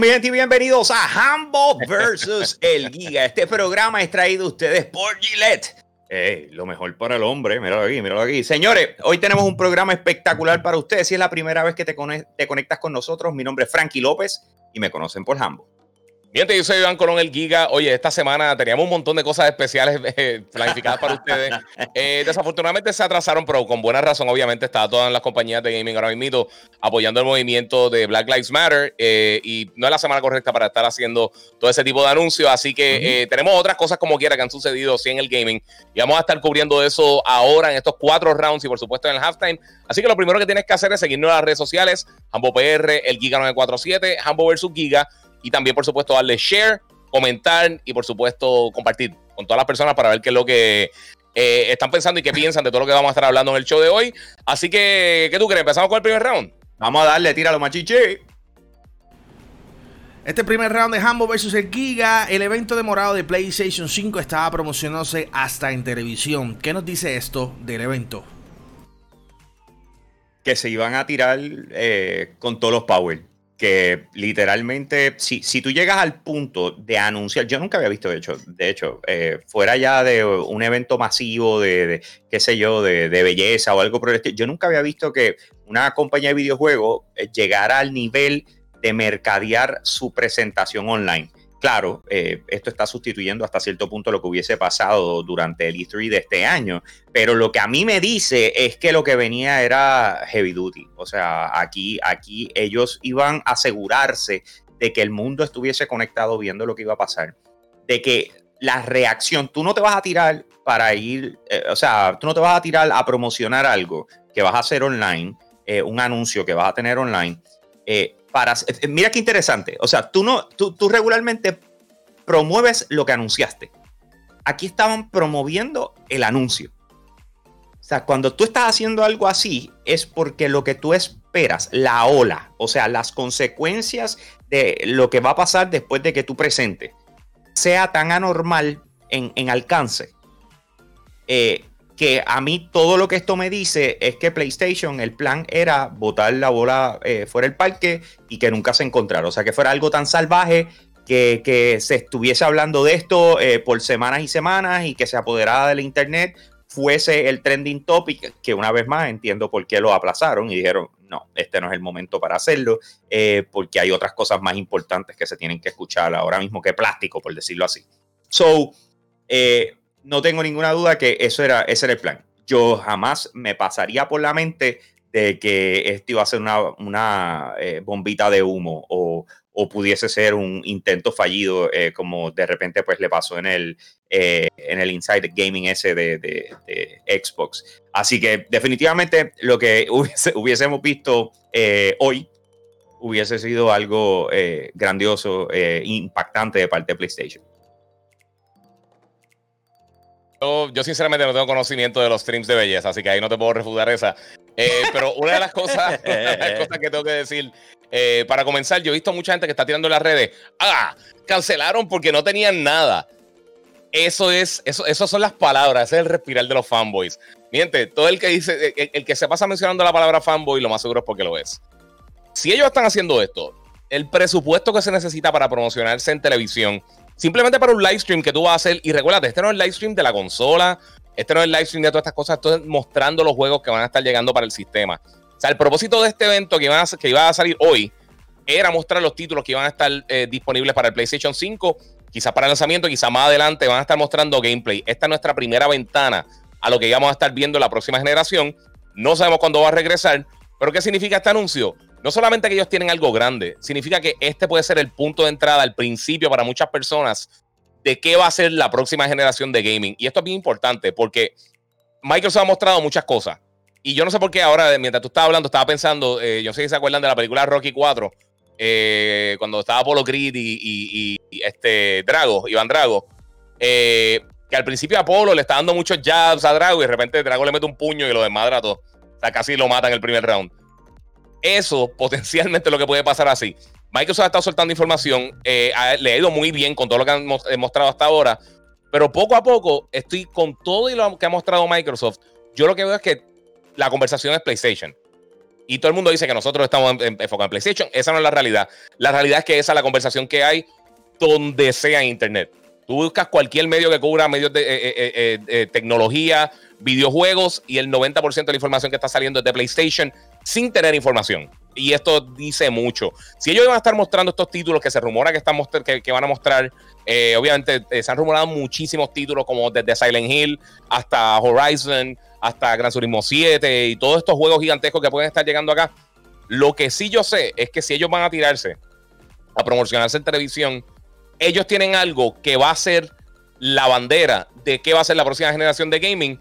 Mi gente, y bienvenidos a Hambo versus el Giga. Este programa es traído a ustedes por Gillette. lo mejor para el hombre, míralo aquí, míralo aquí. Señores, hoy tenemos un programa espectacular para ustedes. Si es la primera vez que te, te conectas con nosotros, mi nombre es Frankie López y me conocen por Hambo. Bien, yo soy Iván Colón, el Giga. Oye, esta semana teníamos un montón de cosas especiales eh, planificadas para ustedes. Eh, desafortunadamente se atrasaron, pero con buena razón, obviamente, estaba todas las compañías de gaming ahora mismo apoyando el movimiento de Black Lives Matter eh, y no es la semana correcta para estar haciendo todo ese tipo de anuncios. Así que tenemos otras cosas como quiera que han sucedido sí, en el gaming y vamos a estar cubriendo eso ahora en estos cuatro rounds y por supuesto en el halftime. Así que lo primero que tienes que hacer es seguirnos en las redes sociales, Hambo PR, el Giga 947, Hambo versus Giga y también, por supuesto, darle share, comentar y, por supuesto, compartir con todas las personas para ver qué es lo que eh, están pensando y qué piensan de todo lo que vamos a estar hablando en el show de hoy. Así que, ¿qué tú crees? ¿Empezamos con el primer round? Vamos a darle, tíralo, machiche. Este primer round de Hambo versus el Giga, el evento de morado de PlayStation 5 estaba promocionándose hasta en televisión. ¿Qué nos dice esto del evento? Que se iban a tirar eh, con todos los power que literalmente, si, si tú llegas al punto de anunciar, yo nunca había visto, de hecho, de hecho eh, fuera ya de un evento masivo de, qué sé yo, de, belleza o algo por el estilo, yo nunca había visto que una compañía de videojuegos eh, llegara al nivel de mercadear su presentación online. Claro, eh, esto está sustituyendo hasta cierto punto lo que hubiese pasado durante el E3 de este año, pero lo que a mí me dice es que lo que venía era heavy duty. O sea, aquí, aquí ellos iban a asegurarse de que el mundo estuviese conectado viendo lo que iba a pasar, de que la reacción, tú no te vas a tirar para ir, eh, o sea, tú no te vas a tirar a promocionar algo que vas a hacer online, eh, un anuncio que vas a tener online para... Eh, mira qué interesante. O sea, tú, no, tú, tú regularmente promueves lo que anunciaste. Aquí estaban promoviendo el anuncio. O sea, cuando tú estás haciendo algo así, es porque lo que tú esperas, la ola, o sea, las consecuencias de lo que va a pasar después de que tú presentes, sea tan anormal en, en alcance, eh, que a mí todo lo que esto me dice es que PlayStation, el plan era botar la bola eh, fuera del parque y que nunca se encontrara. O sea, que fuera algo tan salvaje que, se estuviese hablando de esto eh, por semanas y semanas y que se apoderara del Internet, fuese el trending topic, que una vez más entiendo por qué lo aplazaron y dijeron, no, este no es el momento para hacerlo, eh, porque hay otras cosas más importantes que se tienen que escuchar ahora mismo que plástico, por decirlo así. So, eh, no tengo ninguna duda que eso era, ese era el plan. Yo jamás me pasaría por la mente de que esto iba a ser una, eh, bombita de humo o, pudiese ser un intento fallido, eh, como de repente pues le pasó en el, eh, en el Gaming ese de, Xbox. Así que definitivamente lo que hubiésemos visto hoy hubiese sido algo grandioso, impactante de parte de PlayStation. Yo, sinceramente no tengo conocimiento de los streams de belleza, así que ahí no te puedo refutar esa. Eh, pero una de las cosas, que tengo que decir, eh, para comenzar, yo he visto mucha gente que está tirando en las redes, ah, cancelaron porque no tenían nada. Eso es, eso, eso son las palabras, ese es el respirar de los fanboys. Miente, todo el que dice, el, que se pasa mencionando la palabra fanboy, lo más seguro es porque lo es. Si ellos están haciendo esto, el presupuesto que se necesita para promocionarse en televisión, Simplemente para un live stream que tú vas a hacer. Y recuérdate, este no es el live stream de la consola. Este no es el live stream de todas estas cosas. Esto es mostrando los juegos que van a estar llegando para el sistema. O sea, el propósito de este evento que, iba a, salir hoy era mostrar los títulos que iban a estar eh, disponibles para el PlayStation 5. Quizás para el lanzamiento, quizás más adelante van a estar mostrando gameplay. Esta es nuestra primera ventana a lo que íbamos a estar viendo en la próxima generación. No sabemos cuándo va a regresar. Pero ¿qué significa este anuncio? No solamente que ellos tienen algo grande, significa que este puede ser el punto de entrada, el principio para muchas personas de qué va a ser la próxima generación de gaming. Y esto es bien importante porque Microsoft ha mostrado muchas cosas. Y yo no sé por qué ahora, mientras tú estabas hablando, estaba pensando, eh, yo sé que se acuerdan de la película Rocky 4, eh, cuando estaba Apollo Creed y, este Drago, Iván Drago, eh, que al principio Apolo le está dando muchos jabs a Drago y de repente Drago le mete un puño y lo desmadra todo. O sea, casi lo mata en el primer round. Eso potencialmente lo que puede pasar así. Microsoft ha estado soltando información, eh, ha, le ha ido muy bien con todo lo que han mostrado hasta ahora, pero poco a poco estoy con todo y lo que ha mostrado Microsoft. Yo lo que veo es que la conversación es PlayStation. Y todo el mundo dice que nosotros estamos enfocados en PlayStation. Esa no es la realidad. La realidad es que esa es la conversación que hay donde sea Internet. Tú buscas cualquier medio que cubra medios de eh, eh, eh, tecnología, videojuegos y el 90% de la información que está saliendo es de PlayStation sin tener información. Y esto dice mucho. Si ellos van a estar mostrando estos títulos que se rumora que, están que, van a mostrar, obviamente se han rumorado muchísimos títulos como desde Silent Hill hasta Horizon, hasta Gran Turismo 7 y todos estos juegos gigantescos que pueden estar llegando acá. Lo que sí yo sé es que si ellos van a tirarse a promocionarse en televisión, ellos tienen algo que va a ser la bandera de qué va a ser la próxima generación de gaming,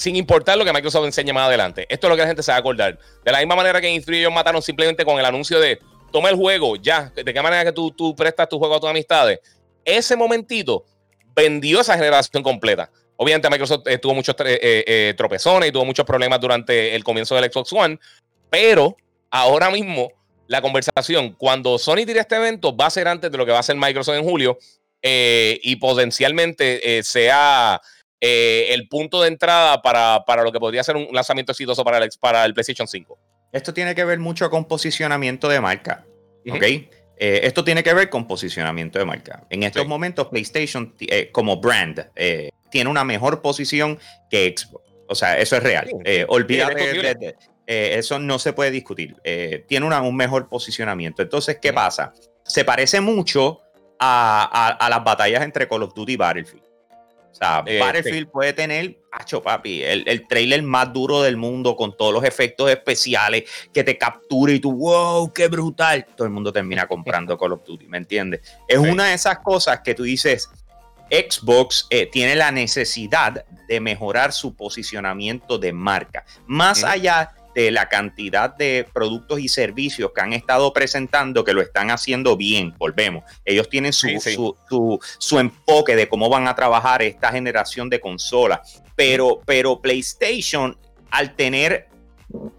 sin importar lo que Microsoft enseñe más adelante. Esto es lo que la gente se va a acordar. De la misma manera que en ellos mataron simplemente con el anuncio de toma el juego, ya, de qué manera que tú, tú prestas tu juego a tus amistades. Ese momentito vendió esa generación completa. Obviamente Microsoft eh, tuvo muchos eh, eh, tropezones y tuvo muchos problemas durante el comienzo del Xbox One, pero ahora mismo la conversación. Cuando Sony tire este evento, va a ser antes de lo que va a hacer Microsoft en julio y potencialmente sea eh, el punto de entrada para, para, lo que podría ser un lanzamiento exitoso para el, para el PlayStation 5. Esto tiene que ver mucho con posicionamiento de marca. ¿Ok? esto tiene que ver con posicionamiento de marca. En estos momentos, PlayStation como brand tiene una mejor posición que Xbox. O sea, eso es real. olvídate de, eh, eso no se puede discutir. Eh, tiene un mejor posicionamiento. Entonces, ¿qué pasa? Se parece mucho a, las batallas entre Call of Duty y Battlefield. Sea, eh, Battlefield puede tener, hacho papi, el, el, trailer más duro del mundo con todos los efectos especiales que te captura y tú, wow, qué brutal. Todo el mundo termina comprando Call of Duty, ¿me entiendes? Es una de esas cosas que tú dices, Xbox tiene la necesidad de mejorar su posicionamiento de marca. Más allá de la cantidad de productos y servicios que han estado presentando que lo están haciendo bien. Volvemos. Ellos tienen su, Su, su, enfoque de cómo van a trabajar esta generación de consolas. Pero, pero PlayStation, al tener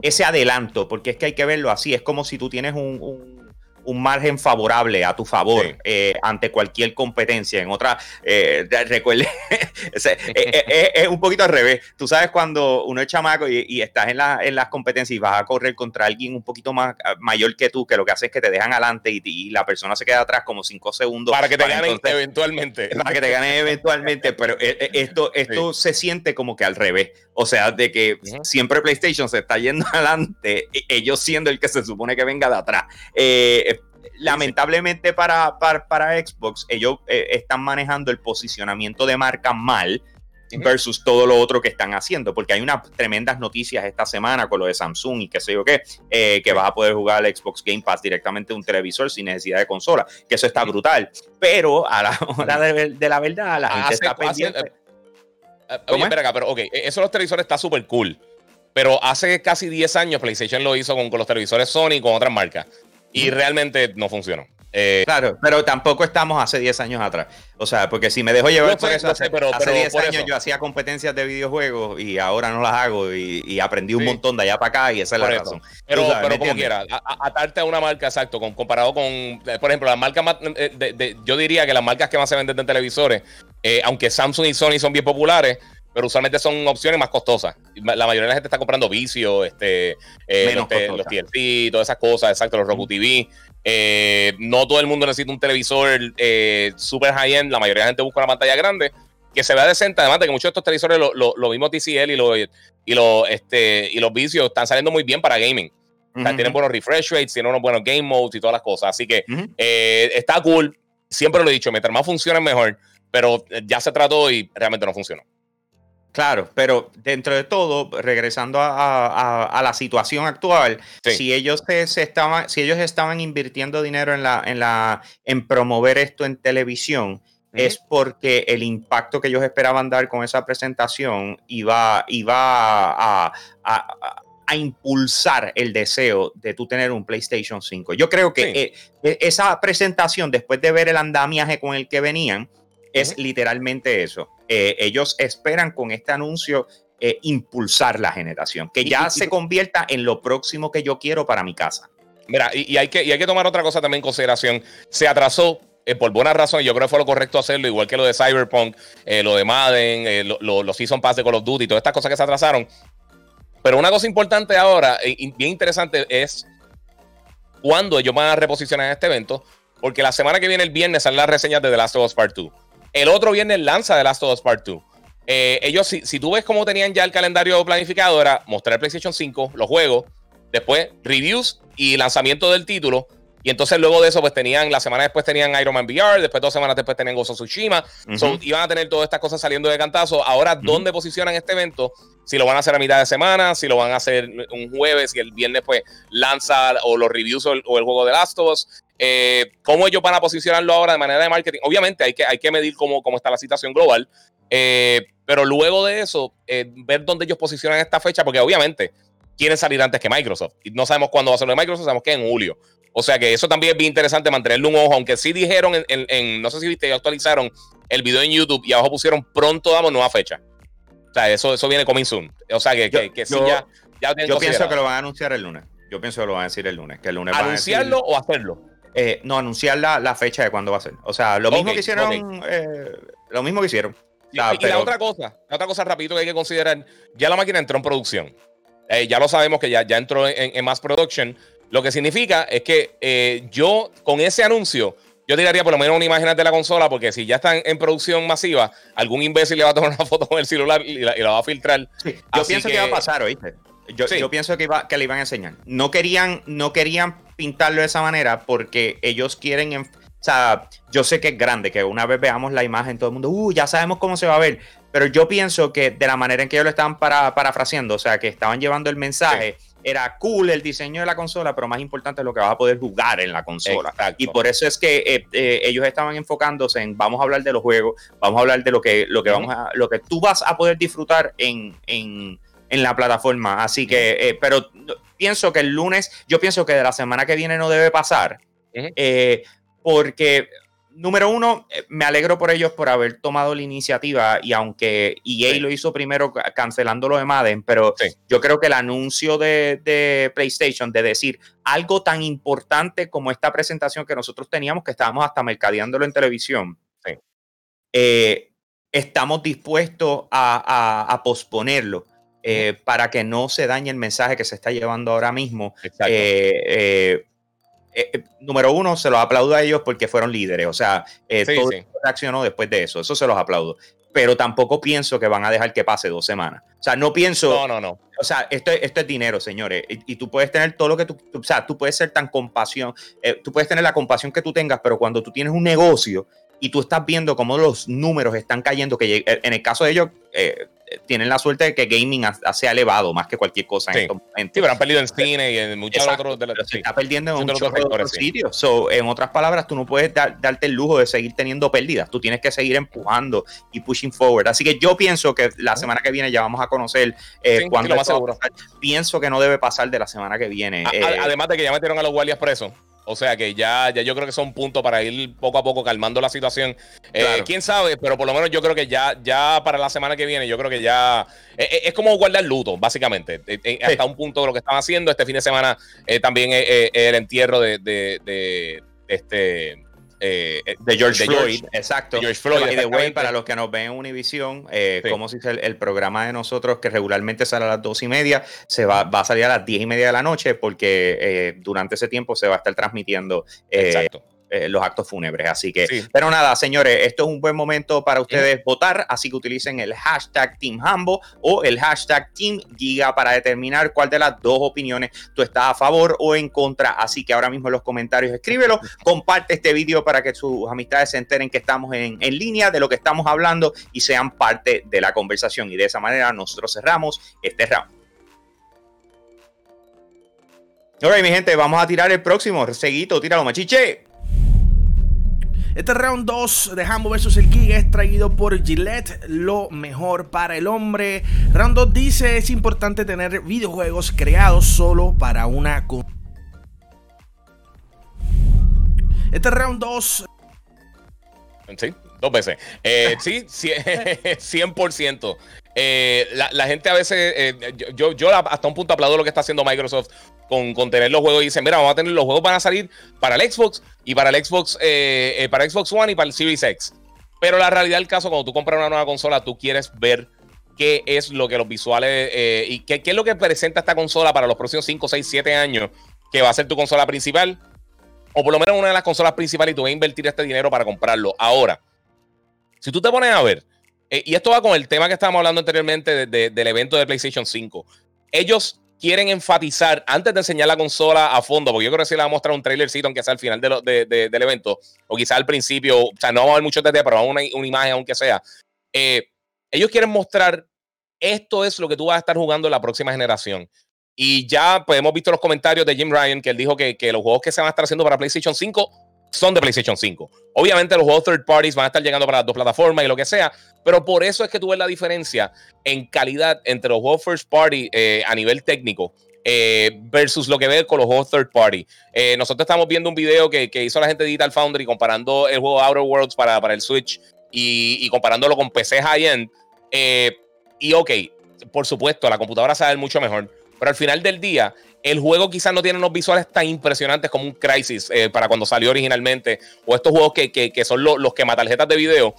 ese adelanto, porque es que hay que verlo así, es como si tú tienes un un margen favorable a tu favor eh, ante cualquier competencia. En otra, eh, recuerde, eh, es, un poquito al revés. Tú sabes cuando uno es chamaco y, estás en, la, en, las competencias y vas a correr contra alguien un poquito más ah, mayor que tú, que lo que hace es que te dejan adelante y, la persona se queda atrás como cinco segundos. Para que te ganen eventualmente. Para que te ganen eventualmente, pero esto, esto se siente como que al revés. O sea, de que siempre PlayStation se está yendo adelante, e, ellos siendo el que se supone que venga de atrás. Eh, lamentablemente para, para, Xbox, ellos eh, están manejando el posicionamiento de marca mal versus todo lo otro que están haciendo, porque hay unas tremendas noticias esta semana con lo de Samsung y qué sé yo qué, eh, que vas a poder jugar al Xbox Game Pass directamente de un televisor sin necesidad de consola, que eso está brutal, pero a la hora de, la verdad, la gente está pendiente. Eh, oye, espera acá, pero ok, eso de los televisores está súper cool. Pero hace casi 10 años PlayStation lo hizo con, con los televisores Sony y con otras marcas. Y realmente no funcionó. Eh, claro, pero tampoco estamos hace 10 años atrás. O sea, porque si me dejo llevar por eso, hace, pero, 10 años yo hacía competencias de videojuegos y ahora no las hago y, aprendí un montón de allá para acá y esa es la razón. Pero, pero como quiera, atarte a una marca, exacto, comparado con, eh, por ejemplo, las marcas más, eh, yo diría que las marcas que más se venden en televisores, aunque Samsung y Sony son bien populares, pero usualmente son opciones más costosas. La mayoría de la gente está comprando vicio, este, eh, los, TLC, todas esas cosas, exacto, los Roku TV. Eh, no todo el mundo necesita un televisor eh, super high-end, la mayoría de la gente busca una pantalla grande que se vea decente, además de que muchos de estos televisores, lo, lo, lo mismo TCL y, lo, y, lo, este, y los vicios están saliendo muy bien para gaming. tienen buenos refresh rates, tienen unos buenos game modes y todas las cosas. Así que eh, está cool. Siempre lo he dicho, mientras más funciona mejor, pero ya se trató y realmente no funcionó. Claro, pero dentro de todo, regresando a, la situación actual, si ellos se, estaban, si ellos estaban invirtiendo dinero en la, en la, en promover esto en televisión, es porque el impacto que ellos esperaban dar con esa presentación iba, iba a, impulsar el deseo de tú tener un PlayStation 5. Yo creo que eh, e, esa presentación, después de ver el andamiaje con el que venían, es literalmente eso. Eh, ellos esperan con este anuncio eh, impulsar la generación, que ya se convierta en lo próximo que yo quiero para mi casa. Mira, y, hay, que, hay que tomar otra cosa también en consideración. Se atrasó eh, por buena razón, yo creo que fue lo correcto hacerlo, igual que lo de Cyberpunk, lo de Madden, los Season Pass de Call of Duty, todas estas cosas que se atrasaron. Pero una cosa importante ahora, bien interesante, es cuándo ellos van a reposicionar este evento, porque la semana que viene, el viernes, salen las reseñas de The Last of Us Part 2. El otro viernes lanza The Last of Us Part 2. Eh, ellos, si, tú ves cómo tenían ya el calendario planificado, era mostrar PlayStation 5, los juegos, después reviews y lanzamiento del título. Y entonces luego de eso, pues tenían, la semana después tenían Iron Man VR, después dos semanas después tenían Gozo Tsushima. iban a tener todas estas cosas saliendo de cantazo. Ahora, ¿dónde posicionan este evento? Si lo van a hacer a mitad de semana, si lo van a hacer un jueves y el viernes pues lanza o los reviews o el, juego de Last of Us. Eh, ¿Cómo ellos van a posicionarlo ahora de manera de marketing? Obviamente hay que, hay que medir cómo, cómo está la situación global. Eh, pero luego de eso, eh, ver dónde ellos posicionan esta fecha, porque obviamente quieren salir antes que Microsoft. Y no sabemos cuándo va a ser lo de Microsoft, sabemos que en julio. O sea que eso también es bien interesante mantenerle un ojo, aunque sí dijeron en, no sé si viste, actualizaron el video en YouTube y abajo pusieron pronto damos nueva fecha. O sea, eso, eso viene coming soon. O sea que, que, sí ya, Yo pienso que lo van a anunciar el lunes. Yo pienso que lo van a decir el lunes. Que el lunes ¿Anunciarlo o hacerlo? Eh, no, anunciar la, fecha de cuándo va a ser. O sea, lo mismo que hicieron. Eh, lo mismo que hicieron. y, la otra cosa, la otra cosa rapidito que hay que considerar, ya la máquina entró en producción. Eh, ya lo sabemos que ya, ya entró en, en mass production. Lo que significa es que eh, yo, con ese anuncio, yo tiraría por lo menos una imagen de la consola, porque si ya están en producción masiva, algún imbécil le va a tomar una foto con el celular y la, va a filtrar. yo pienso que... va a pasar, ¿oíste? Yo, yo pienso que, que le iban a enseñar. No querían, no querían pintarlo de esa manera porque ellos quieren. O sea, yo sé que es grande, que una vez veamos la imagen, todo el mundo, uh, ya sabemos cómo se va a ver. Pero yo pienso que de la manera en que ellos lo estaban para, parafraseando, o sea, que estaban llevando el mensaje era cool el diseño de la consola, pero más importante es lo que vas a poder jugar en la consola. Y por eso es que eh, eh, ellos estaban enfocándose en vamos a hablar de los juegos, vamos a hablar de lo que, lo que, vamos a, lo que tú vas a poder disfrutar en, en, en la plataforma. Así que, eh, pero pienso que el lunes, yo pienso que de la semana que viene no debe pasar. porque número uno, eh, me alegro por ellos por haber tomado la iniciativa y aunque EA lo hizo primero cancelando lo de Madden, pero yo creo que el anuncio de, PlayStation de decir algo tan importante como esta presentación que nosotros teníamos, que estábamos hasta mercadeándolo en televisión, eh, estamos dispuestos a, posponerlo. Eh, para que no se dañe el mensaje que se está llevando ahora mismo. Eh, eh, número uno, se los aplaudo a ellos porque fueron líderes. O sea, eh, todo reaccionó después de eso. Eso se los aplaudo. Pero tampoco pienso que van a dejar que pase dos semanas. O sea, no pienso. No, no, no. O sea, esto, esto es dinero, señores. Y, tú puedes tener todo lo que tú. O sea, tú puedes ser tan compasión. tú puedes tener la compasión que tú tengas, pero cuando tú tienes un negocio y tú estás viendo cómo los números están cayendo, que en el caso de ellos, tienen la suerte de que gaming se ha elevado más que cualquier cosa en estos momentos. Sí, pero han perdido en cine y en muchos otros. De se está perdiendo en muchos otros, sitios. en otras palabras, tú no puedes darte el lujo de seguir teniendo pérdidas. Tú tienes que seguir empujando y pushing forward. Así que yo pienso que la semana que viene ya vamos a conocer eh, cuándo. Pienso que no debe pasar de la semana que viene. Eh, además de que ya metieron a los guardias presos. O sea que ya, ya yo creo que son puntos para ir poco a poco calmando la situación. Eh, Quién sabe, pero por lo menos yo creo que ya, ya para la semana que viene, yo creo que ya eh, eh, es como guardar luto, básicamente. Hasta un punto de lo que están haciendo. Este fin de semana también el entierro de, de, de este eh, eh, de George Floyd, exacto. George Floyd, de way, para los que nos ven en Univision, eh, como si el, el, programa de nosotros que regularmente sale a las dos y media, se va, va a salir a las diez y media de la noche porque eh, durante ese tiempo se va a estar transmitiendo exacto. Eh, los actos fúnebres. Así que, pero nada, señores, esto es un buen momento para ustedes votar, así que utilicen el hashtag Team Hambo o el hashtag Team Giga para determinar cuál de las dos opiniones tú estás a favor o en contra. Así que ahora mismo en los comentarios escríbelo, comparte este video para que sus amistades se enteren que estamos en, en línea de lo que estamos hablando y sean parte de la conversación. Y de esa manera nosotros cerramos este round. Ahora, mi gente, vamos a tirar el próximo. Seguito, tíralo, machiche. Este round 2 de Hambo vs el Giga es traído por Gillette, lo mejor para el hombre. Round 2 dice es importante tener videojuegos creados solo para una Este round 2 Sí, dos veces. Eh, sí, 100%. Eh, la, gente a veces, eh, yo, yo hasta un punto aplaudo lo que está haciendo Microsoft con, tener los juegos y dicen, mira, vamos a tener los juegos van a salir para el Xbox y para el Xbox, eh, para Xbox One y para el Series X. Pero la realidad del caso, cuando tú compras una nueva consola, tú quieres ver qué es lo que los visuales y qué, qué, es lo que presenta esta consola para los próximos 5, 6, 7 años, que va a ser tu consola principal, o por lo menos una de las consolas principales y tú vas a invertir este dinero para comprarlo. Ahora, si tú te pones a ver, eh, y esto va con el tema que estábamos hablando anteriormente del evento de PlayStation 5, ellos quieren enfatizar, antes de enseñar la consola a fondo, porque yo creo que sí le va a mostrar un trailercito, aunque sea al final de del evento, o quizá al principio, o sea, no vamos a ver mucho detalles, pero vamos a una, una imagen, aunque sea. Eh, ellos quieren mostrar esto es lo que tú vas a estar jugando en la próxima generación. Y ya pues, hemos visto los comentarios de Jim Ryan, que él dijo que, que los juegos que se van a estar haciendo para PlayStation 5 son de PlayStation 5. Obviamente los juegos third parties van a estar llegando para las dos plataformas y lo que sea, pero por eso es que tú ves la diferencia en calidad entre los juegos first party eh, a nivel técnico eh, versus lo que ves con los juegos third party. Eh, nosotros estamos viendo un video que, que, hizo la gente de Digital Foundry comparando el juego Outer Worlds para, para el Switch y, y comparándolo con PC high-end. y ok, por supuesto, la computadora sabe mucho mejor, pero al final del día, el juego quizás no tiene unos visuales tan impresionantes como un Crisis eh, para cuando salió originalmente, o estos juegos que, que, son los que tarjetas de video,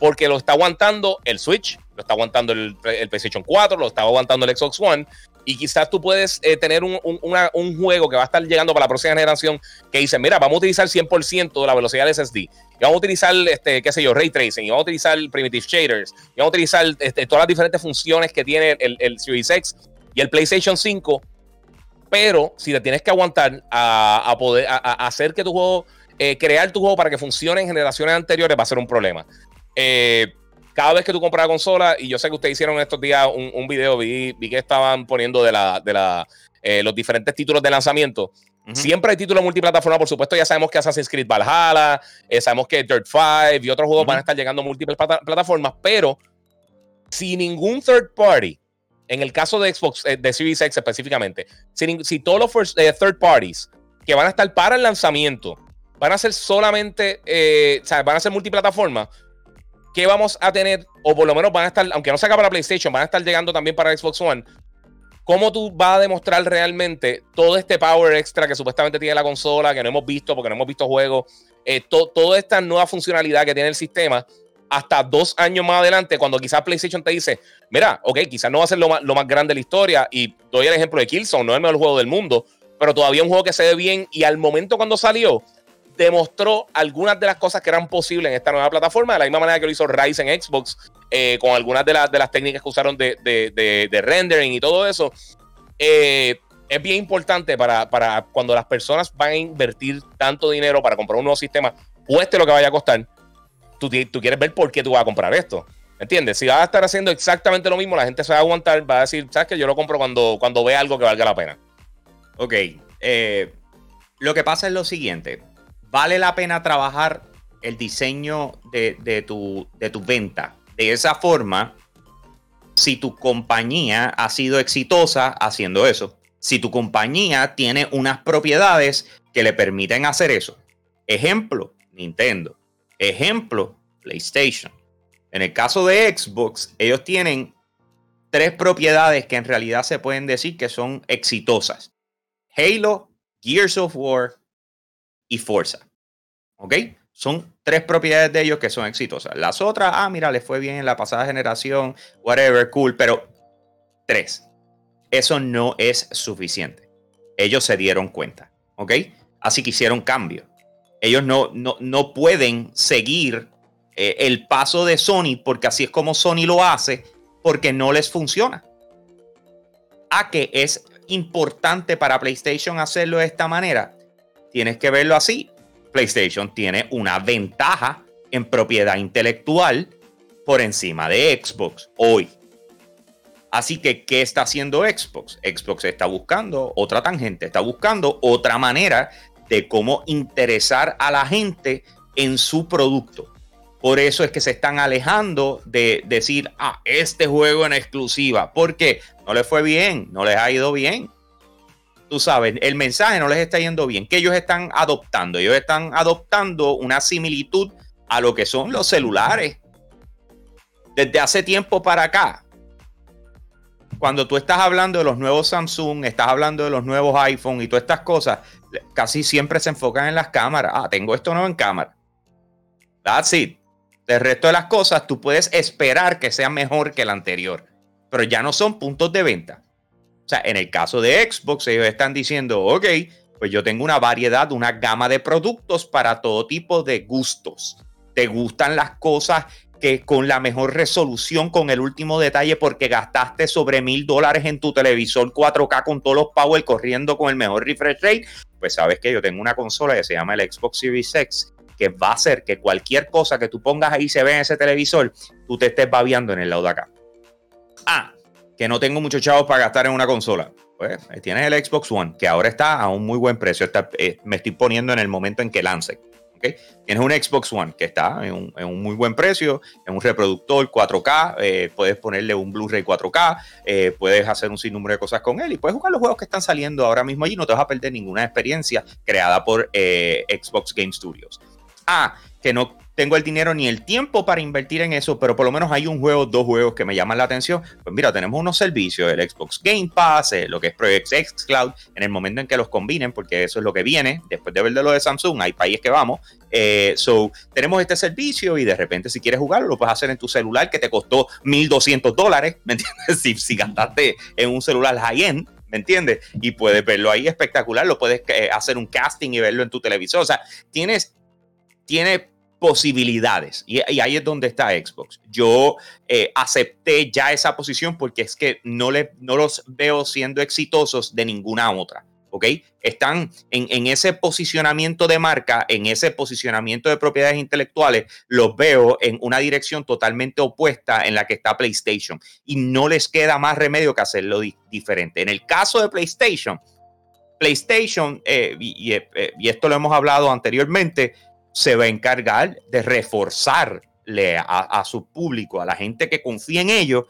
porque lo está aguantando el Switch, lo está aguantando el, PlayStation 4, lo está aguantando el Xbox One, y quizás tú puedes eh, tener un, un, un, juego que va a estar llegando para la próxima generación que dice, mira, vamos a utilizar 100% de la velocidad del SSD, y vamos a utilizar, este, qué sé yo, Ray Tracing, y vamos a utilizar Primitive Shaders, y vamos a utilizar este, todas las diferentes funciones que tiene el, el Series X y el PlayStation 5 pero si te tienes que aguantar a, poder a, hacer que tu juego, eh, crear tu juego para que funcione en generaciones anteriores, va a ser un problema. Eh, cada vez que tú compras la consola, y yo sé que ustedes hicieron estos días un, video, vi, vi, que estaban poniendo de, la, de la, eh, los diferentes títulos de lanzamiento. Siempre hay títulos multiplataforma, por supuesto, ya sabemos que Assassin's Creed Valhalla, sabemos que Dirt 5 y otros juegos van a estar llegando a múltiples plataformas, pero si ningún third party en el caso de Xbox, eh, de Series X específicamente, si, todos los eh, third parties que van a estar para el lanzamiento van a ser solamente, eh, o sea, van a ser multiplataforma, ¿qué vamos a tener? O por lo menos van a estar, aunque no se para PlayStation, van a estar llegando también para Xbox One. ¿Cómo tú vas a demostrar realmente todo este power extra que supuestamente tiene la consola, que no hemos visto porque no hemos visto juegos, toda esta nueva funcionalidad que tiene el sistema? Hasta dos años más adelante, cuando quizás PlayStation te dice, mira, ok, quizás no va a ser lo más, lo más grande de la historia, y doy el ejemplo de Killzone, no es el mejor juego del mundo, pero todavía un juego que se ve bien, y al momento cuando salió, demostró algunas de las cosas que eran posibles en esta nueva plataforma, de la misma manera que lo hizo Rise en Xbox, eh, con algunas de, las de las técnicas que usaron de, de, de, rendering y todo eso. Eh, es bien importante para, para cuando las personas van a invertir tanto dinero para comprar un nuevo sistema, cueste lo que vaya a costar, tú, quieres ver por qué tú vas a comprar esto. ¿Entiendes? Si vas a estar haciendo exactamente lo mismo, la gente se va a aguantar, va a decir, ¿sabes que Yo lo compro cuando, cuando ve algo que valga la pena. Ok. Eh, lo que pasa es lo siguiente. Vale la pena trabajar el diseño de, tu, de tu venta. De esa forma, si tu compañía ha sido exitosa haciendo eso. Si tu compañía tiene unas propiedades que le permiten hacer eso. Ejemplo, Nintendo. Ejemplo, PlayStation. En el caso de Xbox, ellos tienen tres propiedades que en realidad se pueden decir que son exitosas. Halo, Gears of War y Forza. ¿Ok? Son tres propiedades de ellos que son exitosas. Las otras, ah, mira, les fue bien en la pasada generación, whatever, cool, pero tres. Eso no es suficiente. Ellos se dieron cuenta, ¿ok? Así que hicieron cambio ellos no, no, pueden seguir eh, el paso de Sony porque así es como Sony lo hace, porque no les funciona. A que es importante para PlayStation hacerlo de esta manera, tienes que verlo así. PlayStation tiene una ventaja en propiedad intelectual por encima de Xbox hoy. Así que, ¿qué está haciendo Xbox? Xbox está buscando otra tangente, está buscando otra manera de cómo interesar a la gente en su producto. Por eso es que se están alejando de decir, ah, este juego en exclusiva, porque no les fue bien, no les ha ido bien. Tú sabes, el mensaje no les está yendo bien. que ellos están adoptando? Ellos están adoptando una similitud a lo que son los celulares. Desde hace tiempo para acá, cuando tú estás hablando de los nuevos Samsung, estás hablando de los nuevos iPhone y todas estas cosas, casi siempre se enfocan en las cámaras. Ah, tengo esto nuevo en cámara. That's it. Del resto de las cosas, tú puedes esperar que sea mejor que el anterior, pero ya no son puntos de venta. O sea, en el caso de Xbox, ellos están diciendo, ok, pues yo tengo una variedad, una gama de productos para todo tipo de gustos. ¿Te gustan las cosas que con la mejor resolución, con el último detalle, porque gastaste sobre mil dólares en tu televisor 4K con todos los power corriendo con el mejor refresh rate? Pues sabes que yo tengo una consola que se llama el Xbox Series X que va a hacer que cualquier cosa que tú pongas ahí se vea en ese televisor, tú te estés babeando en el lado de acá. Ah, que no tengo muchos chavos para gastar en una consola. Pues tienes el Xbox One, que ahora está a un muy buen precio. Eh, me estoy poniendo en el momento en que lance. Tienes un Xbox One que está en un, muy buen precio, en un reproductor 4K, eh, puedes ponerle un Blu-ray 4K, eh, puedes hacer un sinnúmero de cosas con él y puedes jugar los juegos que están saliendo ahora mismo allí, no te vas a perder ninguna experiencia creada por Xbox Game Studios. Ah, que no tengo el dinero ni el tiempo para invertir en eso, pero por lo menos hay un juego, dos juegos que me llaman la atención. Pues mira, tenemos unos servicios, el Xbox Game Pass, eh, lo que es Project X Cloud, en el momento en que los combinen, porque eso es lo que viene, después de ver de lo de Samsung, hay países que vamos. Eh, so, tenemos este servicio y de repente si quieres jugarlo, lo puedes hacer en tu celular que te costó 1.200 dólares, ¿me entiendes? Si, si gastaste en un celular high-end, ¿me entiendes? Y puedes verlo ahí espectacular, lo puedes eh, hacer un casting y verlo en tu televisor. O sea, tienes, tiene posibilidades. Y, ahí es donde está Xbox. Yo eh, acepté ya esa posición porque es que no, le, no los veo siendo exitosos de ninguna otra. ¿Ok? Están en, en, ese posicionamiento de marca, en ese posicionamiento de propiedades intelectuales, los veo en una dirección totalmente opuesta en la que está PlayStation. Y no les queda más remedio que hacerlo diferente. En el caso de PlayStation, PlayStation, eh, y, eh, y esto lo hemos hablado anteriormente, se va a encargar de reforzarle a, su público, a la gente que confía en ellos,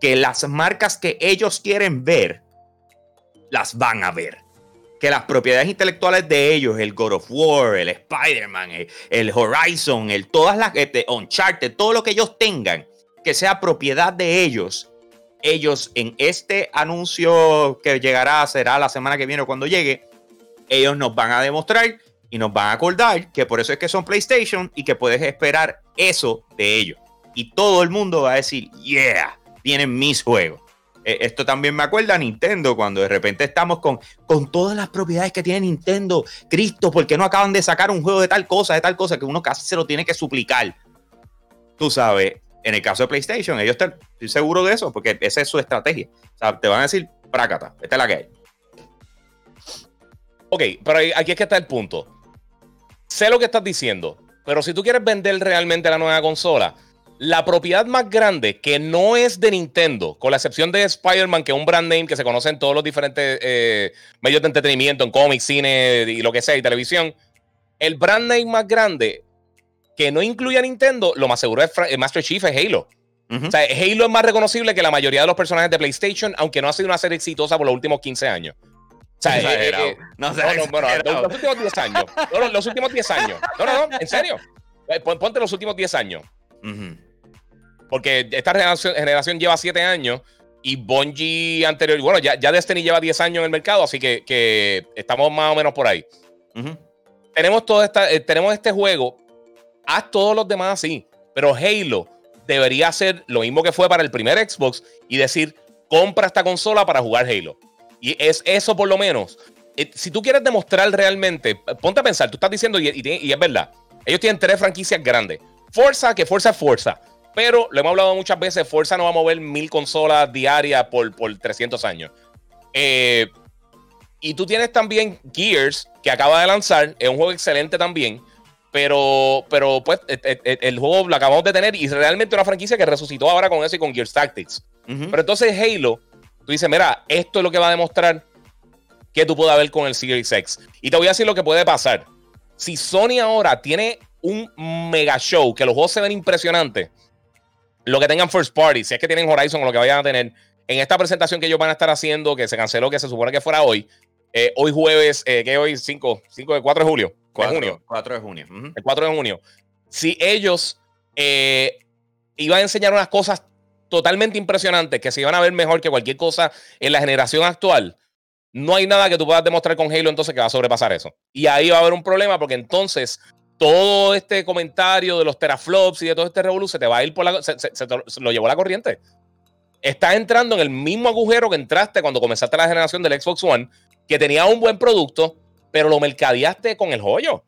que las marcas que ellos quieren ver, las van a ver. Que las propiedades intelectuales de ellos, el God of War, el Spider-Man, el, Horizon, el, todas las este, Uncharted, todo lo que ellos tengan, que sea propiedad de ellos, ellos en este anuncio que llegará, será la semana que viene o cuando llegue, ellos nos van a demostrar y nos van a acordar que por eso es que son PlayStation y que puedes esperar eso de ellos. Y todo el mundo va a decir, yeah, vienen mis juegos. E, esto también me acuerda a Nintendo, cuando de repente estamos con, con todas las propiedades que tiene Nintendo. Cristo, ¿por qué no acaban de sacar un juego de tal cosa, de tal cosa, que uno casi se lo tiene que suplicar? Tú sabes, en el caso de PlayStation, ellos están, estoy seguro de eso, porque esa es su estrategia. O sea, te van a decir, prácata, esta es la que hay. Ok, pero aquí es que está el punto sé lo que estás diciendo, pero si tú quieres vender realmente la nueva consola, la propiedad más grande que no es de Nintendo, con la excepción de Spider-Man, que es un brand name que se conoce en todos los diferentes eh, medios de entretenimiento, en cómics, cine y lo que sea, y televisión, el brand name más grande que no incluye a Nintendo, lo más seguro es eh, Master Chief es Halo. O sea, Halo es más reconocible que la mayoría de los personajes de PlayStation, aunque no ha sido una serie exitosa por los últimos 15 años. Eh, eh, eh, no, no, bueno, los, últimos 10 años. los últimos 10 años. No, no, no, en serio. Ponte los últimos 10 años. Porque esta generación, lleva 7 años y Bungie anterior, bueno, ya, ya, Destiny lleva 10 años en el mercado, así que, que estamos más o menos por ahí. tenemos, todo esta, tenemos este juego, haz todos los demás así, pero Halo debería ser lo mismo que fue para el primer Xbox y decir, compra esta consola para jugar Halo. Y es eso por lo menos. Eh, si tú quieres demostrar realmente, ponte a pensar, tú estás diciendo, y, es verdad, ellos tienen tres franquicias grandes. Forza, que Forza es Forza. Pero lo hemos hablado muchas veces, Forza no va a mover mil consolas diarias por, por 300 años. Eh, y tú tienes también Gears, que acaba de lanzar, es un juego excelente también. Pero, pero pues eh, el, juego lo acabamos de tener y es realmente una franquicia que resucitó ahora con eso y con Gears Tactics. Pero entonces Halo Tú dices, mira, esto es lo que va a demostrar que tú puedes ver con el Series X. Y te voy a decir lo que puede pasar. Si Sony ahora tiene un mega show, que los juegos se ven impresionantes, lo que tengan first party, si es que tienen Horizon o lo que vayan a tener, en esta presentación que ellos van a estar haciendo, que se canceló, que se supone que fuera hoy, eh, hoy jueves, eh, que hoy 5, 5 de 4 de julio. 4 de junio. 4 de junio. El 4 de junio. Si ellos eh, iban a enseñar unas cosas totalmente impresionantes que se iban a ver mejor que cualquier cosa en la generación actual, no hay nada que tú puedas demostrar con Halo entonces que va a sobrepasar eso. Y ahí va a haber un problema porque entonces todo este comentario de los teraflops y de todo este revolú se te va a ir por la. Se, lo llevó la corriente. Estás entrando en el mismo agujero que entraste cuando comenzaste la generación del Xbox One, que tenía un buen producto, pero lo mercadeaste con el joyo.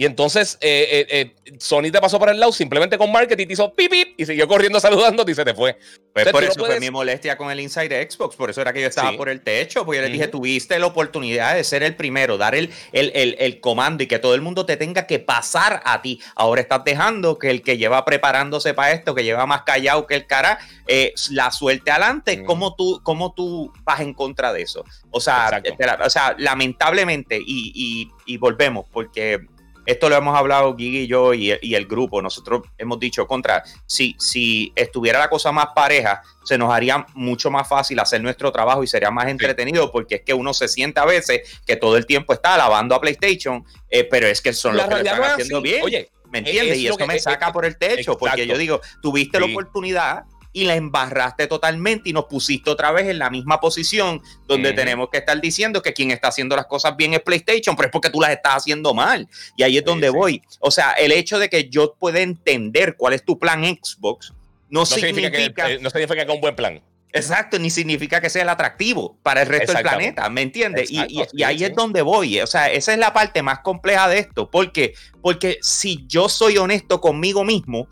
Y entonces eh, eh, eh, Sony te pasó por el lado simplemente con marketing, te hizo pip, pip y siguió corriendo saludando y se te fue. Pues por eso fue mi molestia con el Inside Xbox, por eso era que yo estaba por el techo, porque yo le dije, tuviste la oportunidad de ser el primero, dar el, el, el, comando y que todo el mundo te tenga que pasar a ti. Ahora estás dejando que el que lleva preparándose para esto, que lleva más callado que el cara, la suelte adelante. ¿Cómo, tú, ¿Cómo tú vas en contra de eso? O sea, o sea lamentablemente, y, y, y volvemos, porque esto lo hemos hablado Gigi y yo y, el grupo. Nosotros hemos dicho contra, si, si estuviera la cosa más pareja, se nos haría mucho más fácil hacer nuestro trabajo y sería más entretenido porque es que uno se siente a veces que todo el tiempo está alabando a PlayStation, eh, pero es que son los que lo están haciendo bien. Oye, ¿me entiendes? y eso me saca por el techo porque yo digo, tuviste la oportunidad y la embarraste totalmente y nos pusiste otra vez en la misma posición donde tenemos que estar diciendo que quien está haciendo las cosas bien es PlayStation, pero es porque tú las estás haciendo mal. Y ahí es donde voy. O sea, el hecho de que yo pueda entender cuál es tu plan Xbox no, significa, que, no significa que un buen plan. Exacto, ni significa que sea el atractivo para el resto del planeta, ¿me entiendes? Y, y, ahí es donde voy, o sea, esa es la parte más compleja de esto, porque porque si yo soy honesto conmigo mismo,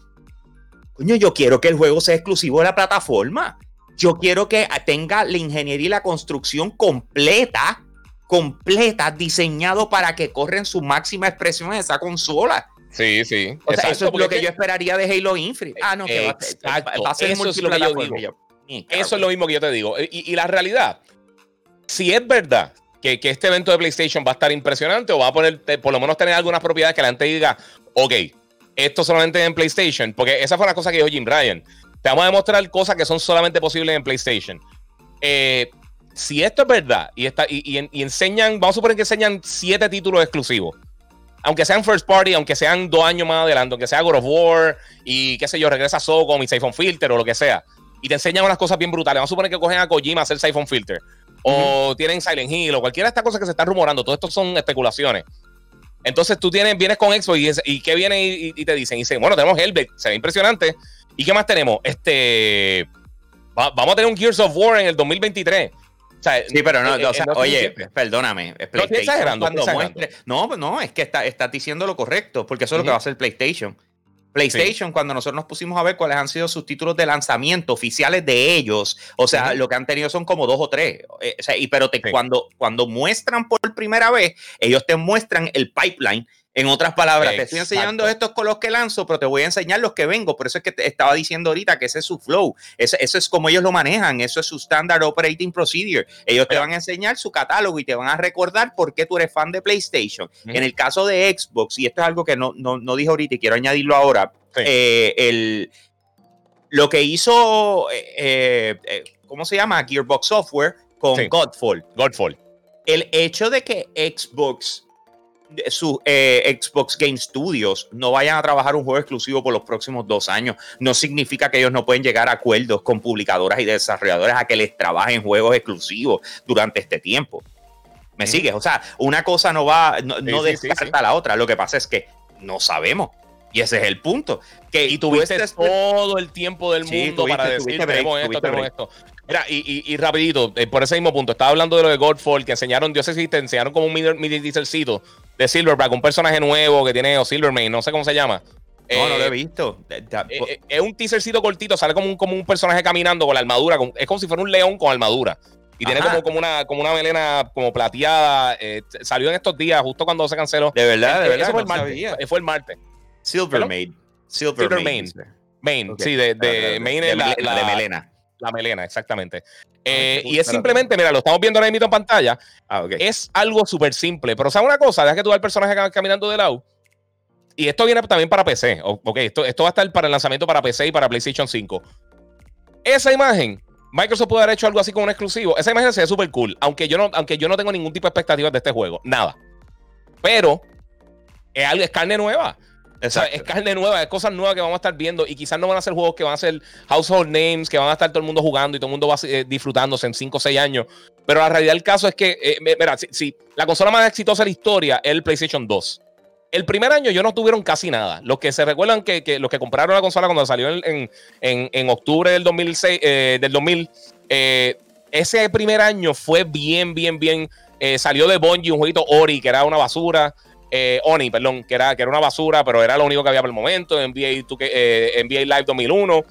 Coño, yo quiero que el juego sea exclusivo de la plataforma. Yo quiero que tenga la ingeniería y la construcción completa, completa, diseñado para que corra en su máxima expresión en esa consola. Sí, sí. O sea, eso es lo que yo esperaría de Halo Infinite. Ah, no, que va, a ser eso es lo que yo digo. Eso es lo mismo que yo te digo. Y, la realidad, si es verdad que, que, este evento de PlayStation va a estar impresionante o va a poner, por lo menos tener algunas propiedades que la gente diga, ok, esto solamente en PlayStation, porque esa fue la cosa que dijo Jim Ryan. Te vamos a demostrar cosas que son solamente posibles en PlayStation. Eh, si esto es verdad y, está, y, enseñan, vamos a suponer que enseñan siete títulos exclusivos, aunque sean first party, aunque sean dos años más adelante, aunque sea God of War y qué sé yo, regresa Soco, mi Siphon Filter o lo que sea, y te enseñan unas cosas bien brutales. Vamos a suponer que cogen a Kojima a hacer Siphon Filter, o tienen Silent Hill, o cualquiera de estas cosas que se están rumorando. Todo esto son especulaciones. Entonces tú tienes, vienes con Xbox y, y ¿qué viene y, te dicen? Y dicen, bueno, tenemos Hellblade, se ve impresionante. ¿Y qué más tenemos? Este, vamos a tener un Gears of War en el 2023. sí, pero no, o sea, oye, perdóname. No, estoy exagerando, no, no, es que está, está diciendo lo correcto, porque eso es lo que va a hacer PlayStation. PlayStation, cuando nosotros nos pusimos a ver cuáles han sido sus títulos de lanzamiento oficiales de ellos, o sea, lo que han tenido son como dos o tres. Eh, o sea, y, pero te, cuando, cuando muestran por primera vez, ellos te muestran el pipeline en otras palabras, te estoy enseñando estos con los que lanzo, pero te voy a enseñar los que vengo. Por eso es que te estaba diciendo ahorita que ese es su flow. Ese, eso es como ellos lo manejan. Eso es su standard operating procedure. Ellos te van a enseñar su catálogo y te van a recordar por qué tú eres fan de PlayStation. En el caso de Xbox, y esto es algo que no, no, no dije ahorita y quiero añadirlo ahora, eh, el, lo que hizo, eh, eh, ¿cómo se llama? Gearbox Software con Godfall. Godfall. El hecho de que Xbox sus eh, Xbox Game Studios no vayan a trabajar un juego exclusivo por los próximos dos años, no significa que ellos no pueden llegar a acuerdos con publicadoras y desarrolladores a que les trabajen juegos exclusivos durante este tiempo. ¿Me sigues? O sea, una cosa no va, no, descarta la otra. Lo que pasa es que no sabemos. Y ese es el punto. Que y tuviste todo el tiempo del mundo para decir, tenemos esto, tenemos esto. Mira, y, y, rapidito, eh, por ese mismo punto, estaba hablando de lo de Godfall, que enseñaron, yo sé si te enseñaron como un mini dieselcito de Silverback, un personaje nuevo que tiene, o Silvermane, no sé cómo se llama. No, no lo he eh, visto. Eh, es un teasercito cortito, sale como un, como un personaje caminando con la armadura, es como si fuera un león con armadura. Y tiene como, como, una, como una melena como plateada. salió en estos días, justo cuando se canceló. De verdad, de verdad. fue, el martes, fue el martes. Silvermane. Silvermane. Main, sí, de, de, Main la, de melena. La melena, exactamente. Eh, y es simplemente, mira, lo estamos viendo ahora mismo en pantalla. Ah, es algo súper simple. Pero, ¿sabes una cosa? Deja que tú el personaje caminando de lado. Y esto viene también para PC. Ok, esto, esto va a estar para el lanzamiento para PC y para PlayStation 5. Esa imagen, Microsoft puede haber hecho algo así como un exclusivo. Esa imagen se ve súper cool. Aunque yo, no, aunque yo no tengo ningún tipo de expectativas de este juego. Nada. Pero es, algo, es carne nueva es carne nueva, es cosas nuevas que vamos a estar viendo y quizás no van a ser juegos que van a ser household names, que van a estar todo el mundo jugando y todo el mundo va eh, disfrutándose en 5 o 6 años. Pero la realidad del caso es que, eh, mira, si, la consola más exitosa de la historia es el PlayStation 2. El primer año ellos no tuvieron casi nada. Los que se recuerdan que, los que compraron la consola cuando salió en, en, octubre del 2006, eh, del 2000, eh, ese primer año fue bien, bien, bien. Eh, salió de Bungie un jueguito Ori, que era una basura. Oni, perdón, que era, que era una basura, pero era lo único que había por el momento. NBA, NBA Live 2001.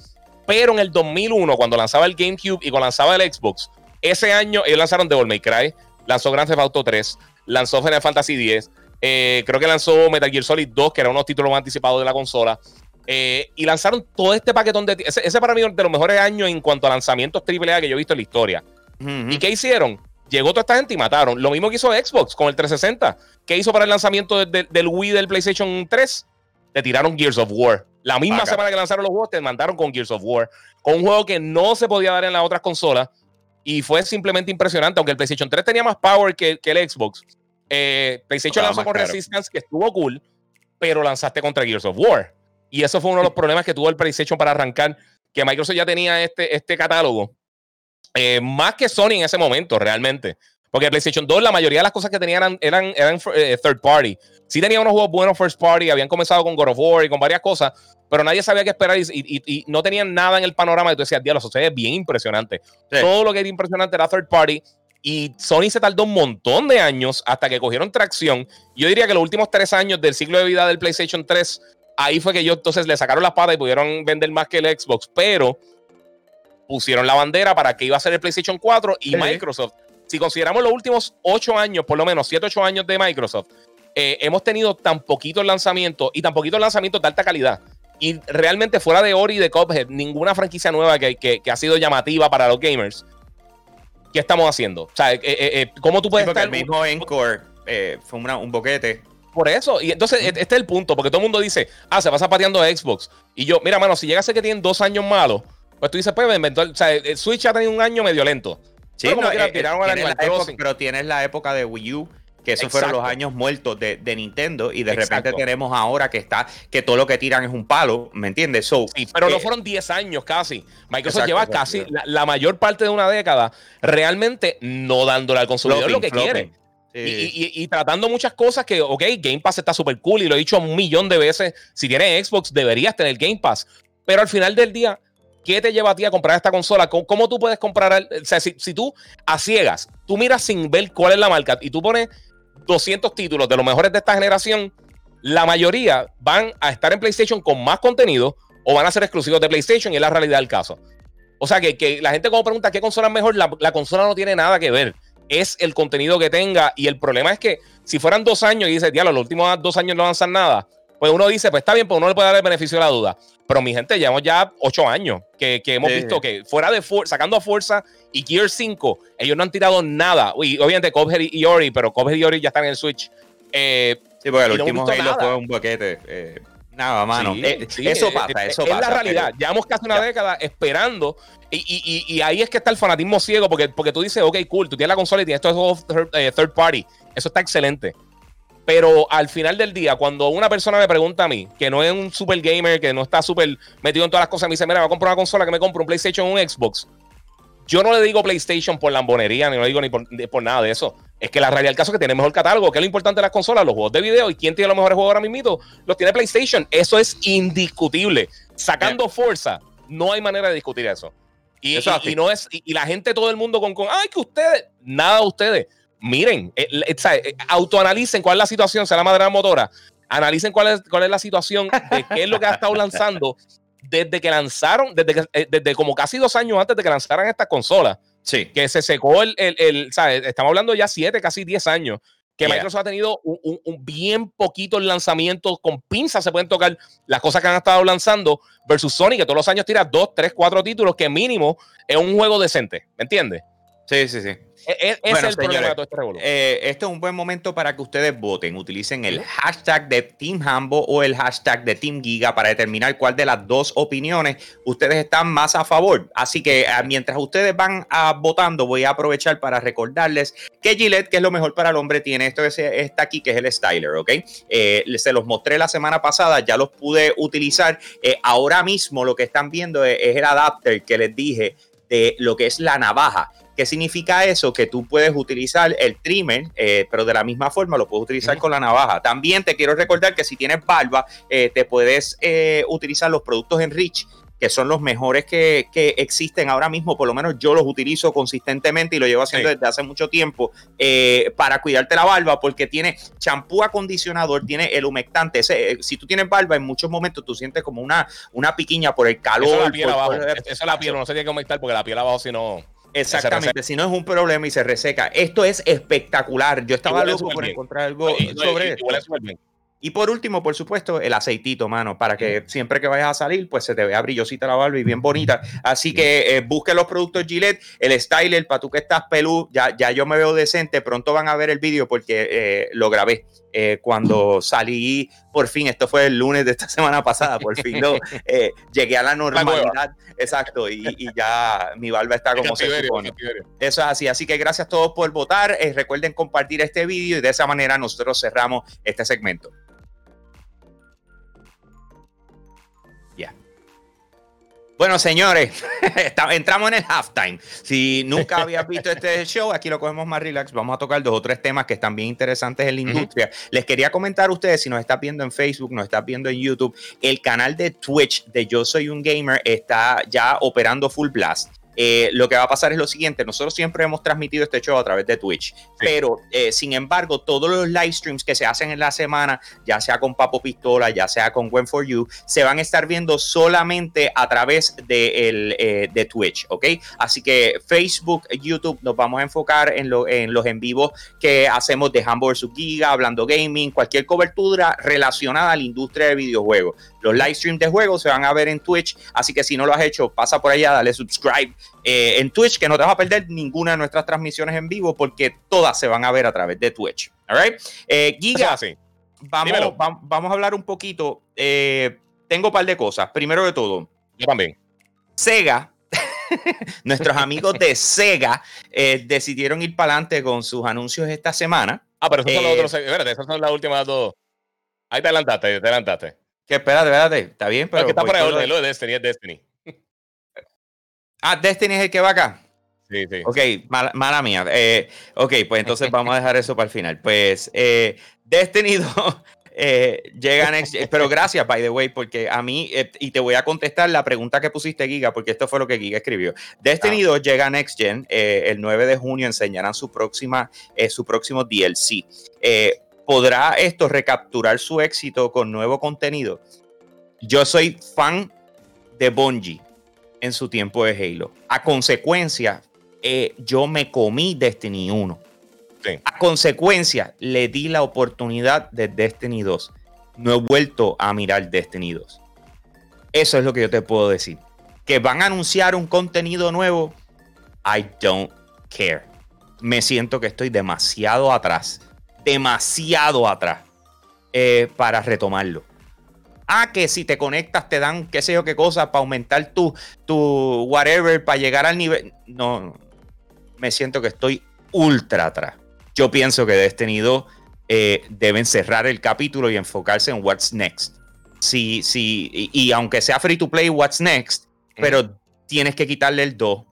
Pero en el 2001, cuando lanzaba el GameCube y cuando lanzaba el Xbox, ese año ellos lanzaron Devil May Cry, lanzó Grand Theft Auto 3, lanzó Final Fantasy X, eh, creo que lanzó Metal Gear Solid 2, que era uno de los títulos más anticipados de la consola. Eh, y lanzaron todo este paquetón de. Ese, para mí es de los mejores años en cuanto a lanzamientos AAA que yo he visto en la historia. ¿Y qué hicieron? Llegó toda esta gente y mataron. Lo mismo que hizo Xbox con el 360. ¿Qué hizo para el lanzamiento del Wii del PlayStation 3? Te tiraron Gears of War. La misma semana que lanzaron los juegos, te mandaron con Gears of War. Con un juego que no se podía dar en las otras consolas. Y fue simplemente impresionante. Aunque el PlayStation 3 tenía más power que, que el Xbox. Eh, PlayStation lanzó con Resistance, que estuvo cool, pero lanzaste contra Gears of War. Y eso fue uno de los problemas que tuvo el PlayStation para arrancar, que Microsoft ya tenía este, este catálogo, eh, más que Sony en ese momento, realmente. Porque PlayStation 2, la mayoría de las cosas que tenían eran, eran, eh, third party. Sí tenía unos juegos buenos first party, habían comenzado con God of War y con varias cosas, pero nadie sabía qué esperar y, no tenían nada en el panorama. Y tú decías, diablo, eso es bien impresionante. Todo lo que era impresionante era third party y Sony se tardó un montón de años hasta que cogieron tracción. Yo diría que los últimos tres años del ciclo de vida del PlayStation 3, ahí fue que ellos entonces le sacaron la espada y pudieron vender más que el Xbox, pero pusieron la bandera para que iba a ser el PlayStation 4 y Microsoft. Si consideramos los últimos ocho años, por lo menos siete, ocho años de Microsoft, eh, hemos tenido tan poquitos lanzamientos y tan poquitos lanzamientos de alta calidad. Y realmente fuera de Ori y de Cuphead, ninguna franquicia nueva que, que ha sido llamativa para los gamers ¿qué estamos haciendo? O sea, eh, eh, ¿cómo tú puedes estar...? El mismo Encore fue un boquete. Por eso, y entonces este es el punto, porque todo el mundo dice, ah, se pasa pateando a Xbox. Y yo, mira, mano, si llega a ser que tienen dos años malos, pues tú dices, pues, o sea, el Switch ha tenido un año medio lento. Sí, pero, no, pero tienes la época de Wii U que esos fueron los años muertos de, Nintendo y de repente tenemos ahora que está que todo lo que tiran es un palo, ¿me entiendes? sí, pero no eh, fueron 10 años casi. Microsoft lleva casi la, mayor parte de una década realmente no dándole al consumidor lo que quiere. Y, tratando muchas cosas que, ok, Game Pass está súper cool y lo he dicho un millón de veces. Si tienes Xbox, deberías tener Game Pass. Pero al final del día, ¿qué te lleva a ti a comprar esta consola? ¿Cómo, tú puedes comprar? o sea, si, tú a ciegas, tú miras sin ver cuál es la marca y tú pones 200 títulos de los mejores de esta generación, la mayoría van a estar en PlayStation con más contenido o van a ser exclusivos de PlayStation y es la realidad del caso. O sea que, la gente como pregunta qué consola es mejor, la, consola no tiene nada que ver. Es el contenido que tenga y el problema es que si fueran dos años y dice, diablo, los últimos dos años no avanzan nada, pues uno dice, pues está bien, pues uno le puede dar el beneficio de la duda. Pero mi gente, llevamos ya ocho años que, hemos visto que fuera de sacando a fuerza y Gear 5, ellos no han tirado nada. Y obviamente Cuphead y Ori, pero Cuphead y Ori ya están en el Switch. Eh, sí, porque el último Halo fue un boquete. Eh, nada, mano. Eh, eso pasa, eso pasa. Es la realidad. Llevamos casi una década esperando. Y, y, ahí es que está el fanatismo ciego, porque, porque tú dices, ok, cool, tú tienes la consola y tienes estos juegos third party. Eso está excelente. Pero al final del día, cuando una persona me pregunta a mí, que no es un super gamer, que no está súper metido en todas las cosas, me dice, mira, voy a comprar una consola que me compre un PlayStation o un Xbox. Yo no le digo PlayStation por lambonería, ni lo digo ni por, nada de eso. Es que la realidad del caso es que tiene mejor catálogo. que es lo importante de las consolas? Los juegos de video. ¿Y quién tiene los mejores juegos ahora mismo? Los tiene PlayStation. Eso es indiscutible. Sacando fuerza, no hay manera de discutir eso. Y, y, no es, y, la gente, todo el mundo con, con, ay, que ustedes, nada de ustedes miren, eh, eh, eh, autoanalicen cuál es la situación, sea la madera motora, analicen cuál es, cuál es la situación de qué es lo que ha estado lanzando desde que lanzaron, desde, desde como casi dos años antes de que lanzaran esta consola. Sí. Que se secó el, el, estamos hablando ya siete, casi diez años, que Microsoft ha tenido un, bien poquito lanzamientos con pinzas se pueden tocar las cosas que han estado lanzando versus Sony, que todos los años tira dos, tres, cuatro títulos, que mínimo es un juego decente, ¿me entiendes? Sí, sí, sí. Es, es el problema de todo este eh, este es un buen momento para que ustedes voten. Utilicen el hashtag de Team Hambo o el hashtag de Team Giga para determinar cuál de las dos opiniones ustedes están más a favor. Así que ah, mientras ustedes van a, ah, votando, voy a aprovechar para recordarles que Gillette, que es lo mejor para el hombre, tiene esto que está aquí, que es el styler, ¿ok? Eh, se los mostré la semana pasada, ya los pude utilizar. Eh, ahora mismo lo que están viendo es el adapter que les dije de lo que es la navaja. ¿Qué significa eso? Que tú puedes utilizar el trimmer, eh, pero de la misma forma lo puedes utilizar con la navaja. También te quiero recordar que si tienes barba, eh, te puedes eh, utilizar los productos Enrich que son los mejores que, existen ahora mismo, por lo menos yo los utilizo consistentemente y lo llevo haciendo desde hace mucho tiempo para cuidarte la barba, porque tiene champú acondicionador, tiene el humectante. si tú tienes barba, en muchos momentos tú sientes como una, una piquiña por el calor. Eso es la piel abajo. Eso la piel, no se tiene que humectar porque la piel abajo si no. Exactamente, si no es un problema y se reseca. Esto es espectacular. Yo estaba loco por encontrar algo sobre esto. Y por último, por supuesto, el aceitito, mano, para que siempre que vayas a salir, pues se te vea brillosita la barba y bien bonita. Así que eh, busque los productos Gillette, el styler, para tú que estás pelú, ya, ya yo me veo decente, pronto van a ver el vídeo porque eh, lo grabé. Eh, cuando salí, por fin, esto fue el lunes de esta semana pasada, por fin lo, llegué a la normalidad, exacto, y, ya mi barba está como se supone. Eso es así, así que gracias a todos por votar, recuerden compartir este vídeo y de esa manera nosotros cerramos este segmento. Bueno, señores, entramos en el halftime. Si nunca habías visto este show, aquí lo cogemos más relax. Vamos a tocar dos o tres temas que están bien interesantes en la industria. Les quería comentar a ustedes, si nos están viendo en Facebook, nos están viendo en YouTube, el canal de Twitch de Yo Soy un Gamer está ya operando full blast. Eh, lo que va a pasar es lo siguiente, nosotros siempre hemos transmitido este show a través de Twitch, pero eh, sin embargo, todos los live streams que se hacen en la semana, ya sea con Papo Pistola, ya sea con Gwen for You, se van a estar viendo solamente a través de, el, eh, de Twitch, ¿ok? Así que Facebook, YouTube, nos vamos a enfocar en, lo, en los en vivos que hacemos de Hamburg. Giga, hablando gaming, cualquier cobertura relacionada a la industria de videojuegos. Los live streams de juegos se van a ver en Twitch, así que si no lo has hecho, pasa por allá, dale subscribe eh, en Twitch, que no te vas a perder ninguna de nuestras transmisiones en vivo porque todas se van a ver a través de Twitch. All right? Eh, Giga, vamos, vamos, a hablar un poquito. Eh, tengo un par de cosas. Primero de todo, yo también. Sega nuestros amigos de Sega decidieron ir para adelante con sus anuncios esta semana. Ah, pero esos son los otros. Espérate, esas son las últimas dos. Ahí te adelantaste, te adelantaste. Que espérate, espérate. Está bien, pero. está por ahí, lo de Destiny es Destiny. Ah, Destiny es el que va acá. Sí, sí. Ok, mala, mía. Eh, ok, pues entonces vamos a dejar eso para el final. Pues eh, Destiny 2 eh, llega Next Pero gracias, by the way, porque a mí, eh, y te voy a contestar la pregunta que pusiste, Giga, porque esto fue lo que Giga escribió. Destiny 2 ah. llega a Next Gen. el 9 de junio enseñarán su, próxima, su próximo DLC. ¿Podrá esto recapturar su éxito con nuevo contenido? Yo soy fan de Bungie en su tiempo de Halo. A consecuencia, eh, yo me comí Destiny 1. A consecuencia, le di la oportunidad de Destiny 2. No he vuelto a mirar Destiny 2. Eso es lo que yo te puedo decir. Que van a anunciar un contenido nuevo. I don't care. Me siento que estoy demasiado atrás. Demasiado atrás. Eh, para retomarlo. Ah, que si te conectas te dan qué sé yo qué cosa para aumentar tu, tu whatever, para llegar al nivel. No, me siento que estoy ultra atrás. Yo pienso que Destiny 2 eh, deben cerrar el capítulo y enfocarse en what's next. Sí, sí, y, aunque sea free to play, what's next, pero tienes que quitarle el 2.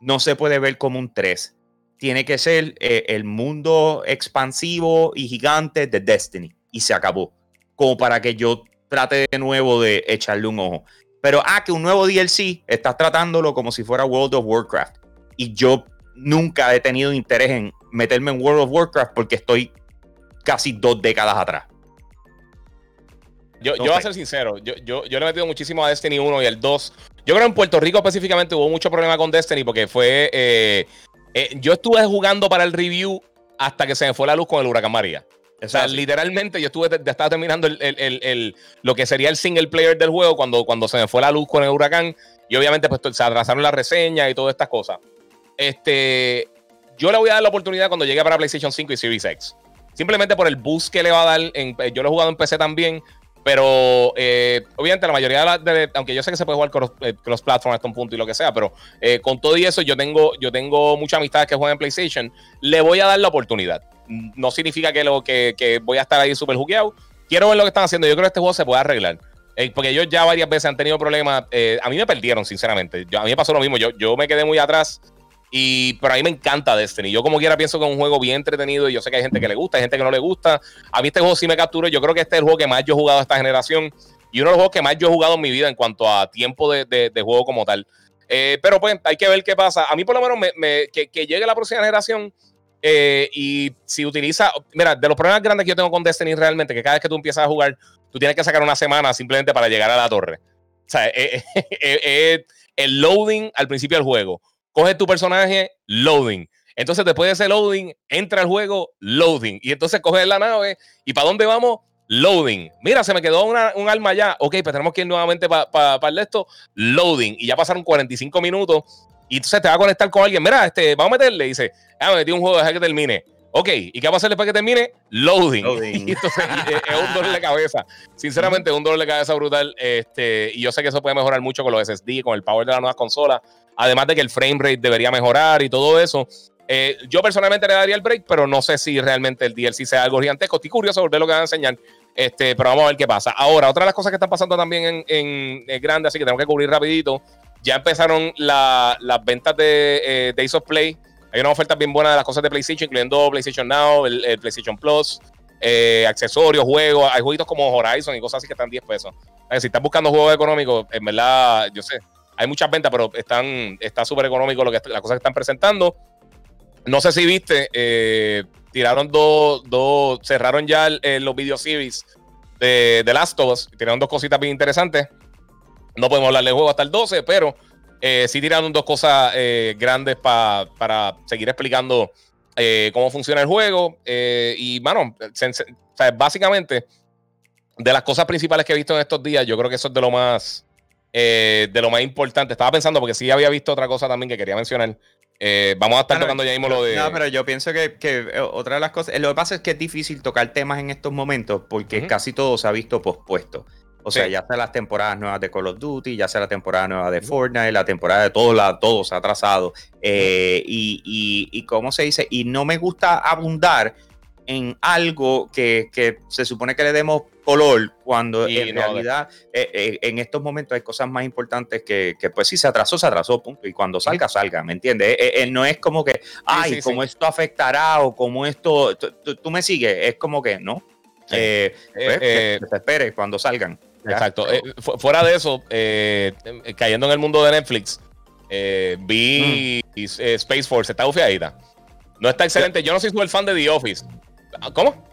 No se puede ver como un 3. Tiene que ser eh, el mundo expansivo y gigante de Destiny. Y se acabó. Como para que yo trate de nuevo de echarle un ojo. Pero, ah, que un nuevo DLC, estás tratándolo como si fuera World of Warcraft. Y yo nunca he tenido interés en meterme en World of Warcraft porque estoy casi dos décadas atrás. Yo, yo voy a ser sincero, yo, yo, yo, le he metido muchísimo a Destiny 1 y el 2. Yo creo que en Puerto Rico específicamente hubo mucho problema con Destiny porque fue... Eh, eh, yo estuve jugando para el review hasta que se me fue la luz con el huracán María. O sea, literalmente yo estuve, estaba terminando el, lo que sería el single player del juego cuando, cuando se me fue la luz con el huracán. Y obviamente pues se atrasaron las reseñas y todas estas cosas. Este, yo le voy a dar la oportunidad cuando llegue para PlayStation 5 y Series X. Simplemente por el boost que le va a dar. En, yo lo he jugado en PC también. Pero eh, obviamente la mayoría de, aunque yo sé que se puede jugar cross, eh, cross platform hasta un punto y lo que sea, pero eh, con todo y eso yo tengo, yo tengo muchas amistades que juegan en PlayStation, le voy a dar la oportunidad. No significa que, lo, que, voy a estar ahí súper jugueado. Quiero ver lo que están haciendo. Yo creo que este juego se puede arreglar. Eh, porque ellos ya varias veces han tenido problemas. Eh, a mí me perdieron, sinceramente. Yo, a mí me pasó lo mismo. Yo, yo me quedé muy atrás. Y, pero a mí me encanta Destiny. Yo como quiera pienso que es un juego bien entretenido y yo sé que hay gente que le gusta, hay gente que no le gusta. A mí este juego sí me captura. Yo creo que este es el juego que más yo he jugado esta generación y uno de los juegos que más yo he jugado en mi vida en cuanto a tiempo de, de, juego como tal. Eh, pero pues hay que ver qué pasa. A mí por lo menos me, que, que, llegue la próxima generación eh, y si utiliza, mira, de los problemas grandes que yo tengo con Destiny realmente, que cada vez que tú empiezas a jugar, tú tienes que sacar una semana simplemente para llegar a la torre. O sea, eh, el loading al principio del juego coge tu personaje, loading. Entonces, después de ese loading, entra al juego, loading. Y entonces coge la nave y ¿para dónde vamos? Loading. Mira, se me quedó un alma allá. Ok, pues tenemos que ir nuevamente para pa, pa esto. Loading. Y ya pasaron 45 minutos. Y entonces te va a conectar con alguien. Mira, este, vamos a meterle. Dice, ah, me metí un juego, deja que termine. Ok, ¿y qué va a hacer después que termine? Loading. Loading. entonces es un dolor de cabeza. Sinceramente, es un dolor de cabeza brutal. Este, y yo sé que eso puede mejorar mucho con los SSD, con el power de las nuevas consolas. Además de que el frame rate debería mejorar y todo eso. Eh, yo personalmente le daría el break, pero no sé si realmente el DLC sea algo gigantesco. Estoy curioso ver lo que van a enseñar. Este, pero vamos a ver qué pasa. Ahora, otra de las cosas que están pasando también en, en, grande, así que tenemos que cubrir rapidito. Ya empezaron las ventas de eh, Days of Play. Hay una oferta bien buena de las cosas de PlayStation, incluyendo PlayStation Now, el, PlayStation Plus, eh, accesorios, juegos. Hay jueguitos como Horizon y cosas así que están 10 pesos. si estás buscando juegos económicos, en verdad, yo sé, hay muchas ventas, pero están, está súper económico lo que, las cosas que están presentando. No sé si viste, eh, tiraron dos, dos, cerraron ya los video series de, de Last of Us, tiraron dos cositas bien interesantes. No podemos hablar del juego hasta el 12, pero eh, sí tiraron dos cosas eh, grandes para seguir explicando cómo funciona el juego. y, bueno, básicamente, de las cosas principales que he visto en estos días, yo creo que eso es de lo más eh, de lo más importante. Estaba pensando, porque sí había visto otra cosa también que quería mencionar. Eh, vamos a estar tocando ya mismo lo de. No, pero yo pienso que, eh, otra de las cosas. Lo que pasa es que es difícil tocar temas en estos momentos porque casi todo se ha visto pospuesto. O sea, ya sea las temporadas nuevas de Call of Duty, ya sea la temporada nueva de Fortnite, la temporada de todo, la, todo se ha atrasado. y, y, y, ¿cómo se dice? Y no me gusta abundar en algo que, que se supone que le demos color cuando en realidad eh, eh, en estos momentos hay cosas más importantes que, que, pues si se atrasó, se atrasó, punto. Y cuando salga, salga, ¿me entiendes? Eh, no es como que, ay, como esto afectará o como esto, tú, me sigues, es como que, ¿no? pues, que se espere cuando salgan. Exacto. fuera de eso, cayendo en el mundo de Netflix, vi mm. Space Force, está bufiadita. No está excelente. Yo no soy súper fan de The Office. ¿Cómo?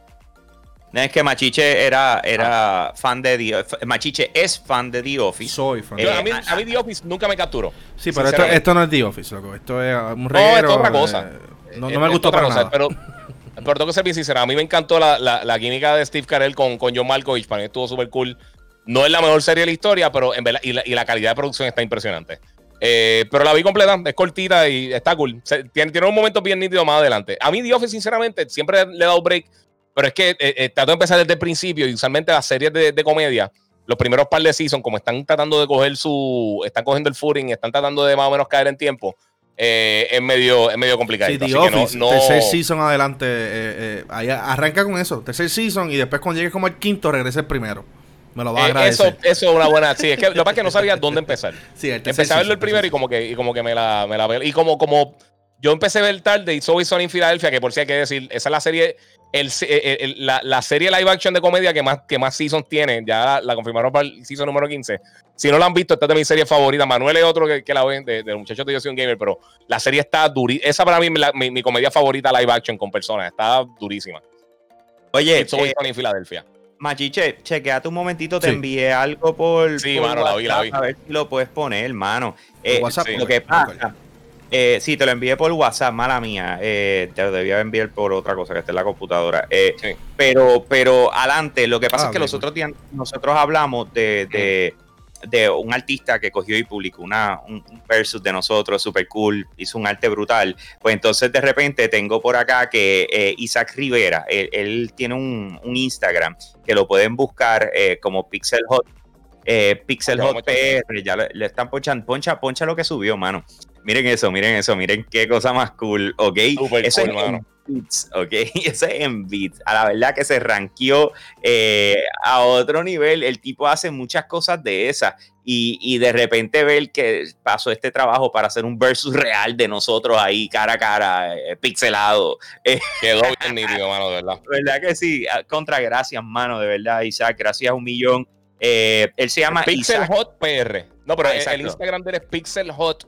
es que Machiche era, era ah. fan de The Machiche es fan de The Office. Soy fan. a, mí, a, mí, The Office nunca me capturó. Sí, pero esto, esto, no es The Office, loco. Esto es un reguero. No, es otra cosa. Eh, no, no, me gustó para nada. Pero, pero tengo que ser bien sincero. A mí me encantó la, la, la química de Steve Carell con, con John Malkovich. Para mí estuvo súper cool. No es la mejor serie de la historia, pero en verdad, y la, y la calidad de producción está impresionante. Eh, pero la vi completa, es cortita y está cool. tiene, tiene un momento bien nítido más adelante. A mí The Office, sinceramente, siempre le he dado break pero es que eh, eh, trato de empezar desde el principio y usualmente las series de, comedia, los primeros par de seasons, como están tratando de coger su. Están cogiendo el footing, están tratando de más o menos caer en tiempo. Eh, es medio es medio complicado. Sí, The Office, tercer season adelante, arranca con eso, tercer season y después cuando llegues como el quinto regresa el primero. Me lo va a agradecer. Eso, eso es una buena. Sí, es que lo que pasa es que no sabía dónde empezar. Sí, Empecé a verlo el primero y como que, y como que me la, me la Y como, como yo empecé a ver tarde y Soy Sony en Filadelfia, que por si hay que decir, esa es la serie el, la, la, serie live action de comedia que más, que más seasons tiene, ya la, confirmaron para el season número 15. Si no la han visto, esta es de mi serie favorita. Manuel es otro que, que la ven, de, de, los muchachos de Yo Soy un Gamer, pero la serie está durísima. Esa para mí es mi, mi, comedia favorita live action con personas. Está durísima. Oye, soy eh, en Filadelfia. Machiche, chequeate un momentito, te envié algo por. Sí, mano, la vi, la vi. A ver si lo puedes poner, hermano. Eh, WhatsApp, lo que pasa. Eh, sí, te lo envié por WhatsApp, mala mía. Eh, te lo debía enviar por otra cosa que esté en la computadora. Eh, pero, pero adelante, lo que pasa ah, es que los otros días nosotros hablamos de, de, un artista que cogió y publicó una, un versus de nosotros, super cool, hizo un arte brutal. Pues entonces de repente tengo por acá que eh, Isaac Rivera, él, tiene un, un, Instagram que lo pueden buscar como Pixel Hot. Pixel Hot PR, ya le, le, están ponchando, poncha, poncha lo que subió, mano. Miren eso, miren eso, miren qué cosa más cool, ¿ok? eso es Beats, ¿ok? Eso es en Beats. A la verdad que se ranqueó eh, a otro nivel. El tipo hace muchas cosas de esas. Y, de repente ver que pasó este trabajo para hacer un versus real de nosotros ahí cara a cara, eh, pixelado. Quedó bien nítido, mano, de verdad. ¿Verdad que sí? Ah, contra gracias, mano, de verdad, Isaac. Gracias un millón. él se llama Pixel Hot PR. No, pero el Instagram de él es Pixel Hot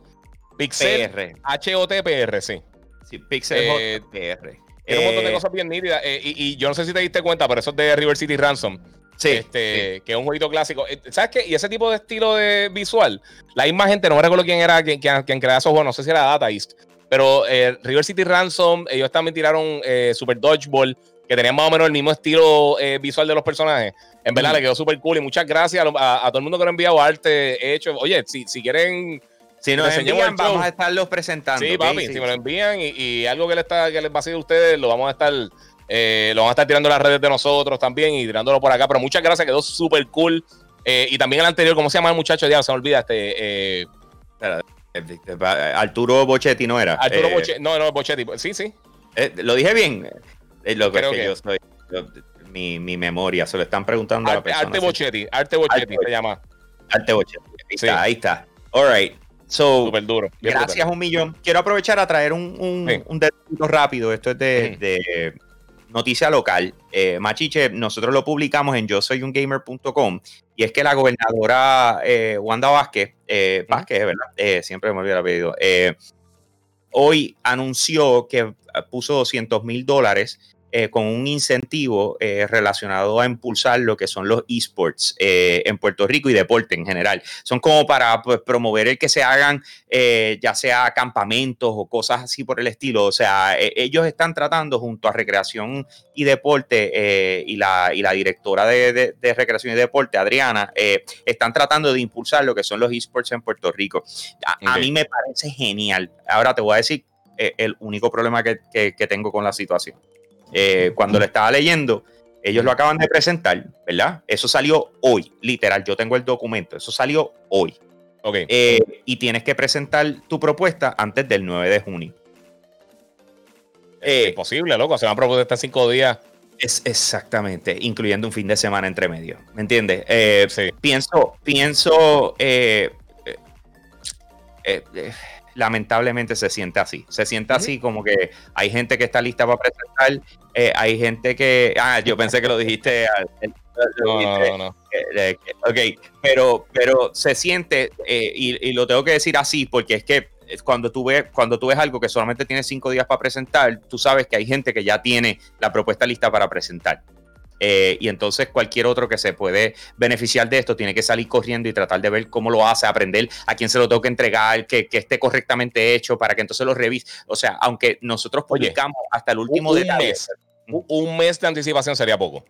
Pixel PR. H-O-T-P-R, sí. Sí, Pixel eh, PR. Tiene un montón de eh, cosas bien nítidas. Eh, y, yo no sé si te diste cuenta, pero eso es de River City Ransom. Sí, este, Que es un jueguito clásico. ¿Sabes qué? Y ese tipo de estilo de visual, la misma gente, no me recuerdo quién era quien, quien, quien creaba esos juegos, no sé si era Data East. Pero River City Ransom, ellos también tiraron Super Dodgeball, que tenía más o menos el mismo estilo visual de los personajes. En verdad, le quedó súper cool. Y muchas gracias a, a, todo el mundo que lo ha enviado arte hecho. Oye, si, si quieren si nos envían, vamos a estarlos presentando. Sí, papi, si me lo envían y, algo que les, está, que les va a decir a ustedes, lo vamos a estar, eh, lo vamos a estar tirando en las redes de nosotros también y tirándolo por acá. Pero muchas gracias, quedó súper cool. Eh, y también el anterior, ¿cómo se llama el muchacho? Ya se me olvida, este. Eh, Arturo Bochetti no era. Arturo Bochetti, no, no, Bochetti, sí, sí. lo dije bien. lo que, que, yo soy. mi, mi, memoria, se lo están preguntando a la persona. Arte Bochetti, Arte Bochetti se llama. Arte Bochetti, ahí está, ahí está. All right. So, duro. Gracias un millón. Quiero aprovechar a traer un, un, rápido. Esto es de, noticia local. Eh, Machiche, nosotros lo publicamos en yo soy un gamer.com y es que la gobernadora eh, Wanda Vázquez, eh, Vázquez, ¿verdad? Eh, siempre me olvido el apellido. hoy anunció que puso 200 mil dólares eh, con un incentivo eh, relacionado a impulsar lo que son los esports eh, en Puerto Rico y deporte en general. Son como para pues, promover el que se hagan ya sea campamentos o cosas así por el estilo. O sea, e, ellos están tratando junto a Recreación y Deporte y, la, y la directora de, Recreación y Deporte, Adriana, están tratando de impulsar lo que son los esports en Puerto Rico. A, mí me parece genial. Ahora te voy a decir el único problema que tengo con la situación. Eh, cuando lo estaba leyendo, ellos lo acaban de presentar, ¿verdad? Eso salió hoy, literal, yo tengo el documento, eso salió hoy. Ok. Eh, y tienes que presentar tu propuesta antes del 9 de junio. es imposible, loco, se van a proponer cinco días. Es exactamente, incluyendo un fin de semana entre medio. ¿Me entiendes? Eh, sí. Pienso, pienso, lamentablemente se siente así. Se siente así como que hay gente que está lista para presentar, eh, hay gente que... Ah, yo pensé que lo dijiste... no, no, no, ok, pero, pero se siente, eh, y, lo tengo que decir así, porque es que cuando tú, ves, cuando tú ves algo que solamente tiene cinco días para presentar, tú sabes que hay gente que ya tiene la propuesta lista para presentar. Eh, y entonces cualquier otro que se puede beneficiar de esto tiene que salir corriendo y tratar de ver cómo lo hace, aprender a quién se lo tengo que entregar, que, esté correctamente hecho para que entonces lo revise. O sea, aunque nosotros publicamos hasta el último un detalle. Mes, un mes de anticipación sería poco.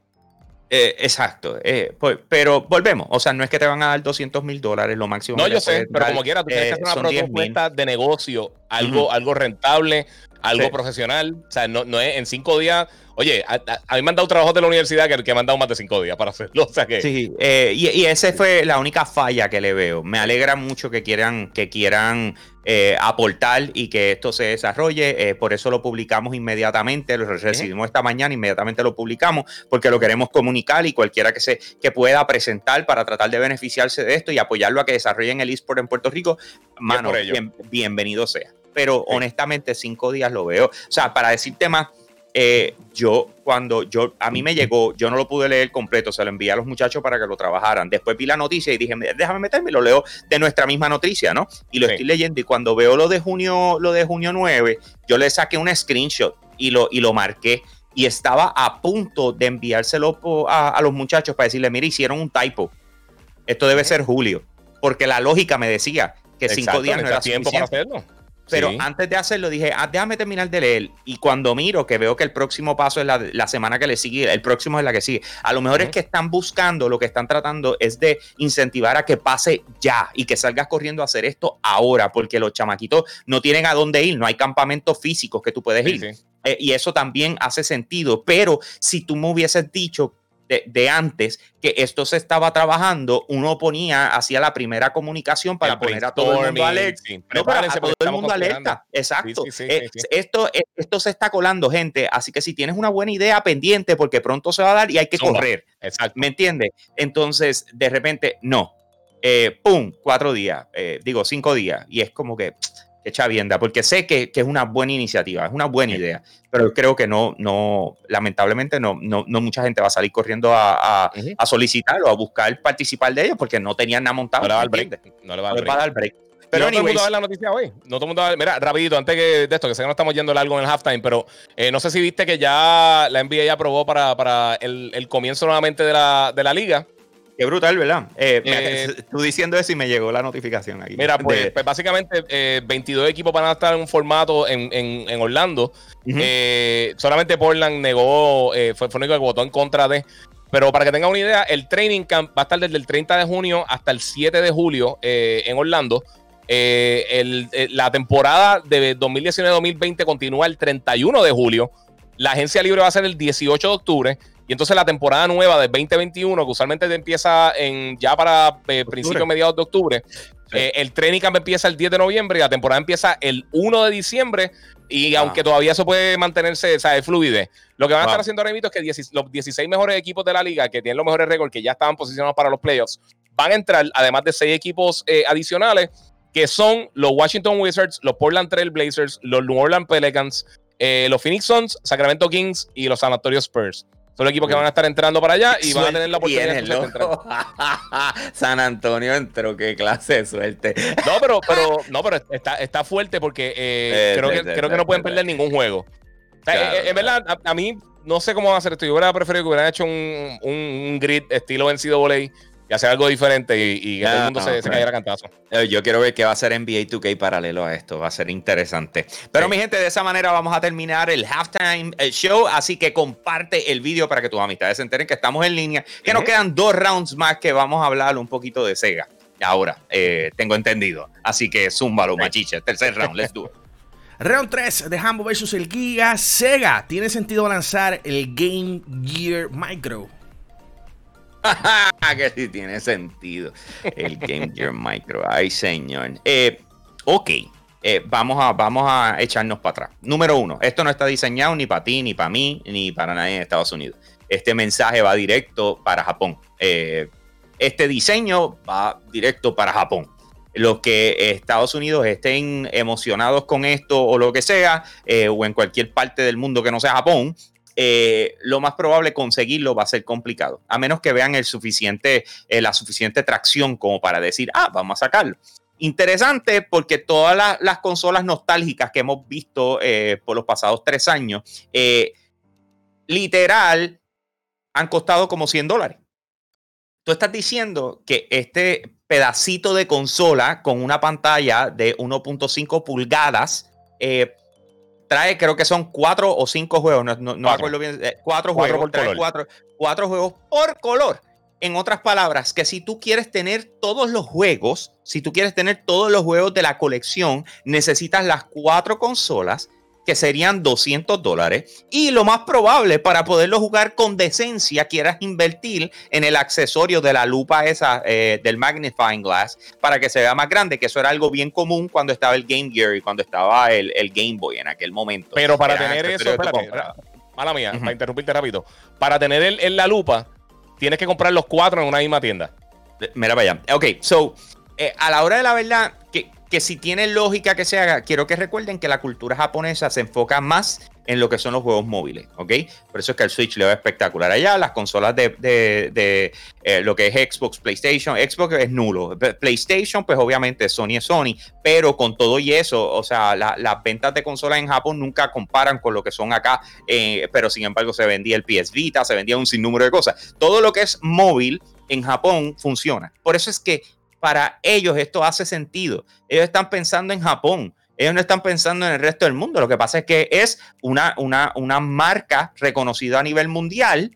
Eh, exacto, eh, pues, pero volvemos, o sea, no es que te van a dar 200 mil dólares, lo máximo. No, yo sé, pero como quiera, tú tienes que hacer una propuesta de negocio, algo, algo rentable, algo profesional, o sea, no, no es en cinco días, Oye, a, mí me han dado trabajos de la universidad que, que me han dado más de cinco días para hacerlo. O sea que... Sí, eh, y, y esa fue la única falla que le veo. Me alegra mucho que quieran, que quieran eh, aportar y que esto se desarrolle. Eh, por eso lo publicamos inmediatamente, lo recibimos esta mañana, inmediatamente lo publicamos, porque lo queremos comunicar y cualquiera que, se, que pueda presentar para tratar de beneficiarse de esto y apoyarlo a que desarrollen el eSport en Puerto Rico, mano, bienvenido sea. Pero honestamente, cinco días lo veo. O sea, para decirte más eh, yo cuando yo a mí me llegó, yo no lo pude leer completo, se lo envié a los muchachos para que lo trabajaran. Después vi la noticia y dije, déjame meterme, lo leo de nuestra misma noticia, ¿no? Y lo estoy leyendo y cuando veo lo de junio, lo de junio 9, yo le saqué un screenshot y lo, y lo marqué y estaba a punto de enviárselo a, los muchachos para decirle, mire, hicieron un typo. Esto debe ser julio, porque la lógica me decía que cinco días no era tiempo para hacerlo. Pero antes de hacerlo dije, ah, déjame terminar de leer. Y cuando miro que veo que el próximo paso es la, semana que le sigue, el próximo es la que sigue. A lo mejor es que están buscando, lo que están tratando es de incentivar a que pase ya y que salgas corriendo a hacer esto ahora, porque los chamaquitos no tienen a dónde ir, no hay campamentos físicos que tú puedes ir. Eh, y eso también hace sentido. Pero si tú me hubieses dicho de, antes, que esto se estaba trabajando, uno ponía, hacía la primera comunicación para poner a todo el mundo alerta. no, para todo el mundo alerta. Exacto. Eh, esto, eh, esto se está colando, gente. Así que si tienes una buena idea pendiente, porque pronto se va a dar y hay que correr. Exacto. ¿Me entiendes? Entonces, de repente, no. Eh, ¡Pum! Cuatro días. digo, cinco días. Y es como que que chavienda, porque sé que, es una buena iniciativa, es una buena idea, pero creo que no, no, lamentablemente no, no, mucha gente va a salir corriendo a, a, a solicitar o a buscar participar de ellos porque no tenían nada montado. No le va a dar break. No le va a dar break. Pero no todo el mundo va a ver la noticia hoy. No todo el mundo va a ver. Mira, rapidito, antes que de esto, que sé que no estamos yendo largo en el halftime, pero eh, no sé si viste que ya la NBA ya aprobó para, para el, el, comienzo nuevamente de la, de la liga. Qué brutal, ¿verdad? Eh, eh, tú diciendo eso y me llegó la notificación aquí. Mira, pues, pues básicamente 22 eh, equipos van a estar en un formato en, Orlando. solamente Portland negó, fue, fue el único que votó en contra de. Pero para que tengan una idea, el training camp va a estar desde el 30 de junio hasta el 7 de julio en Orlando. la temporada de 2019-2020 continúa el 31 de julio. La agencia libre va a ser el 18 de octubre y entonces la temporada nueva del 2021, que usualmente empieza en ya para eh, principios mediados de octubre, eh, el training camp empieza el 10 de noviembre y la temporada empieza el 1 de diciembre. Y aunque todavía eso puede mantenerse, o sea, es fluide. Lo que van a estar haciendo ahora mismo es que los 16 mejores equipos de la liga, que tienen los mejores récords, que ya estaban posicionados para los playoffs, van a entrar, además de seis equipos eh, adicionales, que son los Washington Wizards, los Portland Trail Blazers, los New Orleans Pelicans, los Phoenix Suns, Sacramento Kings y los San Antonio Spurs. Son los equipos que van a estar entrando para allá y van a tener la oportunidad de entrar. San Antonio entró, qué clase de suerte. No, pero, pero, no, pero está, está fuerte porque eh, creo, que, creo que no pueden perder ningún juego. Eh, eh, en verdad, a, mí no sé cómo va a ser esto. Yo hubiera preferido que hubieran hecho un, un, grid estilo vencido volei y hacer algo diferente y, que todo el mundo se, se, cayera cantazo. Eh, yo quiero ver qué va a ser NBA 2K paralelo a esto. Va a ser interesante. Pero mi gente, de esa manera vamos a terminar el halftime show. Así que comparte el video para que tus amistades se enteren que estamos en línea. Que nos quedan dos rounds más que vamos a hablar un poquito de Sega. Ahora, eh, tengo entendido. Así que zúmbalo, machiche. Tercer round, let's do it. Round 3 de Hambo versus el Giga. Sega. ¿Tiene sentido lanzar el Game Gear Micro? que sí tiene sentido. El Game Gear Micro. Ay, señor. Eh, ok. Eh, vamos, a, vamos a echarnos para atrás. Número uno, esto no está diseñado ni para ti, ni para mí, ni para nadie en Estados Unidos. Este mensaje va directo para Japón. Eh, este diseño va directo para Japón. Los que Estados Unidos estén emocionados con esto o lo que sea, o en cualquier parte del mundo que no sea Japón, eh, lo más probable conseguirlo va a ser complicado, a menos que vean el suficiente, eh, la suficiente tracción como para decir, ah, vamos a sacarlo. Interesante porque todas las consolas nostálgicas que hemos visto eh, por los pasados tres años, literal, han costado como 100 dólares. Tú estás diciendo que este pedacito de consola con una pantalla de 1.5 pulgadas trae, creo que son cuatro o cinco juegos, no, me acuerdo bien, eh, cuatro, juegos, trae cuatro, cuatro juegos por color. En otras palabras, que si tú quieres tener todos los juegos, si tú quieres tener todos los juegos de la colección, necesitas las cuatro consolas que serían 200 dólares. Y lo más probable, para poderlo jugar con decencia, quieras invertir en el accesorio de la lupa esa eh, del magnifying glass para que se vea más grande, que eso era algo bien común cuando estaba el Game Gear y cuando estaba el, Game Boy en aquel momento. Pero para tener eso, mala mía, para interrumpirte rápido, para tener el, la lupa, tienes que comprar los cuatro en una misma tienda. Mira, vaya. Ok, so, eh, a la hora de la verdad, que que si tiene lógica que se haga, quiero que recuerden que la cultura japonesa se enfoca más en lo que son los juegos móviles, ¿ok? Por eso es que el Switch le va espectacular allá, las consolas de, eh, lo que es Xbox, PlayStation, Xbox es nulo, PlayStation pues obviamente Sony es Sony, pero con todo y eso, o sea, las ventas de consolas en Japón nunca comparan con lo que son acá, eh, pero sin embargo se vendía el PS Vita, se vendía un sinnúmero de cosas, todo lo que es móvil en Japón funciona. Por eso es que para ellos esto hace sentido. Ellos están pensando en Japón. Ellos no están pensando en el resto del mundo. Lo que pasa es que es una, una, una marca reconocida a nivel mundial.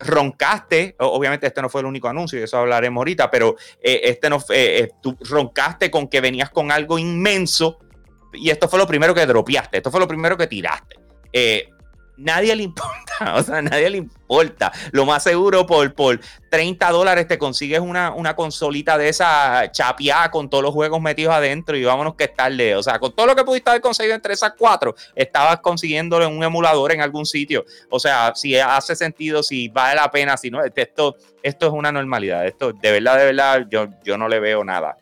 Roncaste, obviamente este no fue el único anuncio, y eso hablaremos ahorita, pero eh, este no, eh, eh, tú roncaste con que venías con algo inmenso y esto fue lo primero que dropeaste, esto fue lo primero que tiraste nadie le importa, o sea, nadie le importa. Lo más seguro, por, por 30 dólares te consigues una, una consolita de esa chapiá con todos los juegos metidos adentro y vámonos que es tarde. O sea, con todo lo que pudiste haber conseguido entre esas cuatro, estabas consiguiéndolo en un emulador en algún sitio. O sea, si hace sentido, si vale la pena, si no, esto, esto es una normalidad. Esto, de verdad, de verdad, yo, yo no le veo nada.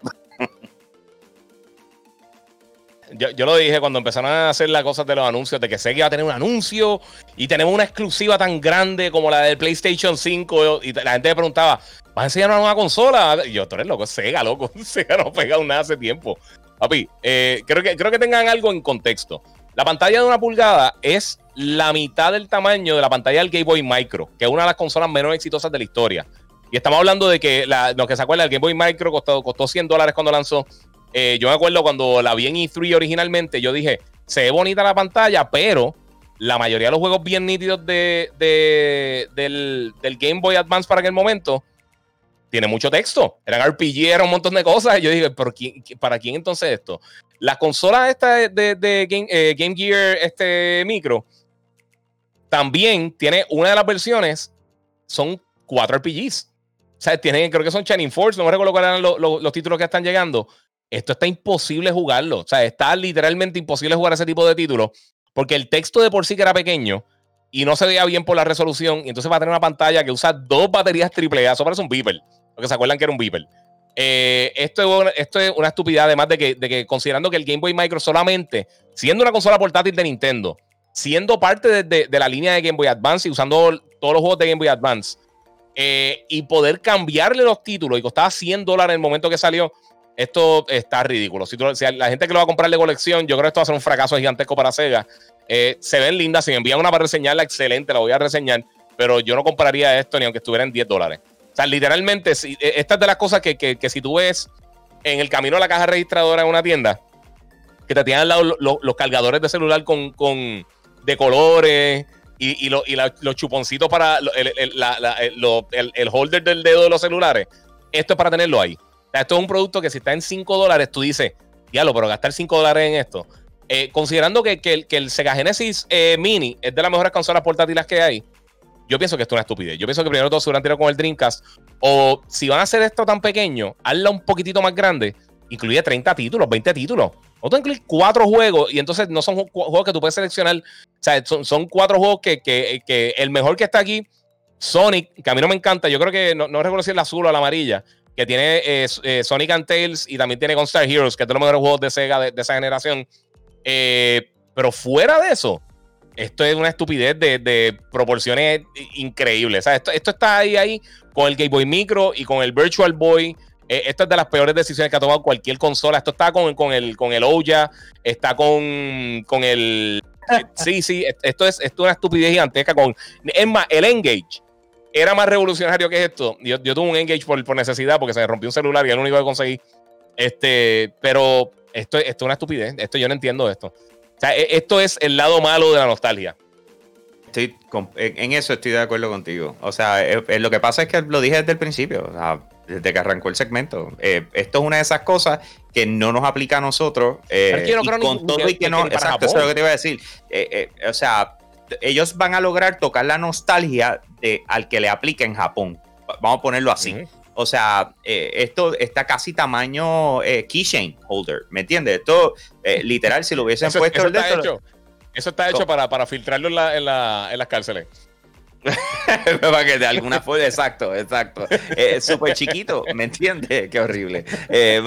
Yo, lo dije cuando empezaron a hacer las cosas de los anuncios, de que Sega iba a tener un anuncio y tenemos una exclusiva tan grande como la del PlayStation 5. Y la gente me preguntaba, ¿vas a enseñar una nueva consola? Y yo, tú eres loco, Sega, loco. Sega no ha pegado nada hace tiempo. Papi, eh, creo, que, creo que tengan algo en contexto. La pantalla de una pulgada es la mitad del tamaño de la pantalla del Game Boy Micro, que es una de las consolas menos exitosas de la historia. Y estamos hablando de que lo que se acuerda, el Game Boy Micro costó, costó 100 dólares cuando lanzó. Eh, yo me acuerdo cuando la vi en E3 originalmente, yo dije, se ve bonita la pantalla, pero la mayoría de los juegos bien nítidos de, del, Game Boy Advance para aquel momento tiene mucho texto. Eran RPG, eran un montón de cosas. Y yo dije, ¿pero ¿para quién entonces esto? La consola esta de, Game, eh, Game, Gear este micro también tiene una de las versiones, son cuatro RPGs. O sea, tienen, creo que son Shining Force, no me recuerdo cuáles eran los títulos que están llegando, esto está imposible jugarlo. O sea, está literalmente imposible jugar ese tipo de títulos porque el texto de por sí que era pequeño y no se veía bien por la resolución. Y entonces va a tener una pantalla que usa dos baterías AAA. Eso parece un Beeper. Porque se acuerdan que era un Beeper. Eh, esto, es, esto es una estupidez, además de que, de que considerando que el Game Boy Micro solamente, siendo una consola portátil de Nintendo, siendo parte de, de, la línea de Game Boy Advance y usando todos los juegos de Game Boy Advance, eh, y poder cambiarle los títulos y costaba 100 dólares en el momento que salió, esto está ridículo. Si, la gente que lo va a comprar de colección, yo creo que esto va a ser un fracaso gigantesco para Sega. Eh, se ven lindas, si me envían una para reseñarla, excelente, la voy a reseñar, pero yo no compraría esto ni aunque estuviera en 10 dólares. O sea, literalmente, e, esta es de las cosas que, si tú ves en el camino a la caja registradora en una tienda, que te tienen al lado los cargadores de celular con, de colores y, los chuponcitos para el, el holder del dedo de los celulares, esto es para tenerlo ahí esto es un producto que si está en 5 dólares, tú dices, diablo, pero gastar 5 dólares en esto. Eh, considerando que, el, Sega Genesis eh, Mini es de las mejores consolas portátiles que hay, yo pienso que esto es una estupidez. Yo pienso que primero todo se hubieran tirado con el Dreamcast. O si van a hacer esto tan pequeño, hazla un poquitito más grande. Incluye 30 títulos, 20 títulos. O tú incluyes 4 juegos y entonces no son juegos que tú puedes seleccionar. O sea, son, son 4 juegos que, que, el mejor que está aquí, Sonic, que a mí no me encanta. Yo creo que no, no recuerdo si es el azul o la amarilla que tiene eh, eh, Sonic and Tails y también tiene Gunstar Heroes, que es de los mejores juegos de Sega de, esa generación. Eh, pero fuera de eso, esto es una estupidez de, proporciones increíbles. esto, está ahí, ahí con el Game Boy Micro y con el Virtual Boy. esto es de las peores decisiones que ha tomado cualquier consola. Esto está con, con el, con el Ouya, está con, con el. sí, sí, esto es, esto es una estupidez gigantesca. Con, es más, el Engage era más revolucionario que esto. Yo, tuve un Engage por, por, necesidad porque se me rompió un celular y era lo único que conseguí. Este, pero esto, esto es una estupidez. Esto yo no entiendo esto. O sea, e, esto es el lado malo de la nostalgia. Estoy en eso estoy de acuerdo contigo. O sea, eh, eh, lo que pasa es que lo dije desde el principio, o sea, desde que arrancó el segmento. Eh, esto es una de esas cosas que no nos aplica a nosotros. y con todo y que no. Exacto, eso es lo que te iba a decir. o sea, ellos van a lograr tocar la nostalgia de, al que le aplica en Japón. Vamos a ponerlo así. O sea, eh, esto está casi tamaño eh, keychain holder, ¿me entiendes? Esto, eh, literal, si lo hubiesen puesto... Eso está, hecho, eso está hecho para, para filtrarlo en, la, en, la, en las cárceles. Para que de alguna forma, exacto, exacto. Es súper chiquito, ¿me entiendes? Qué horrible. Eh,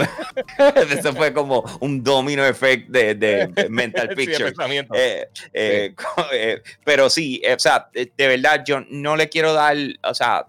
eso fue como un domino effect de, mental picture. Eh, eh, pero sí, o sea, de, verdad, yo no le quiero dar, o sea,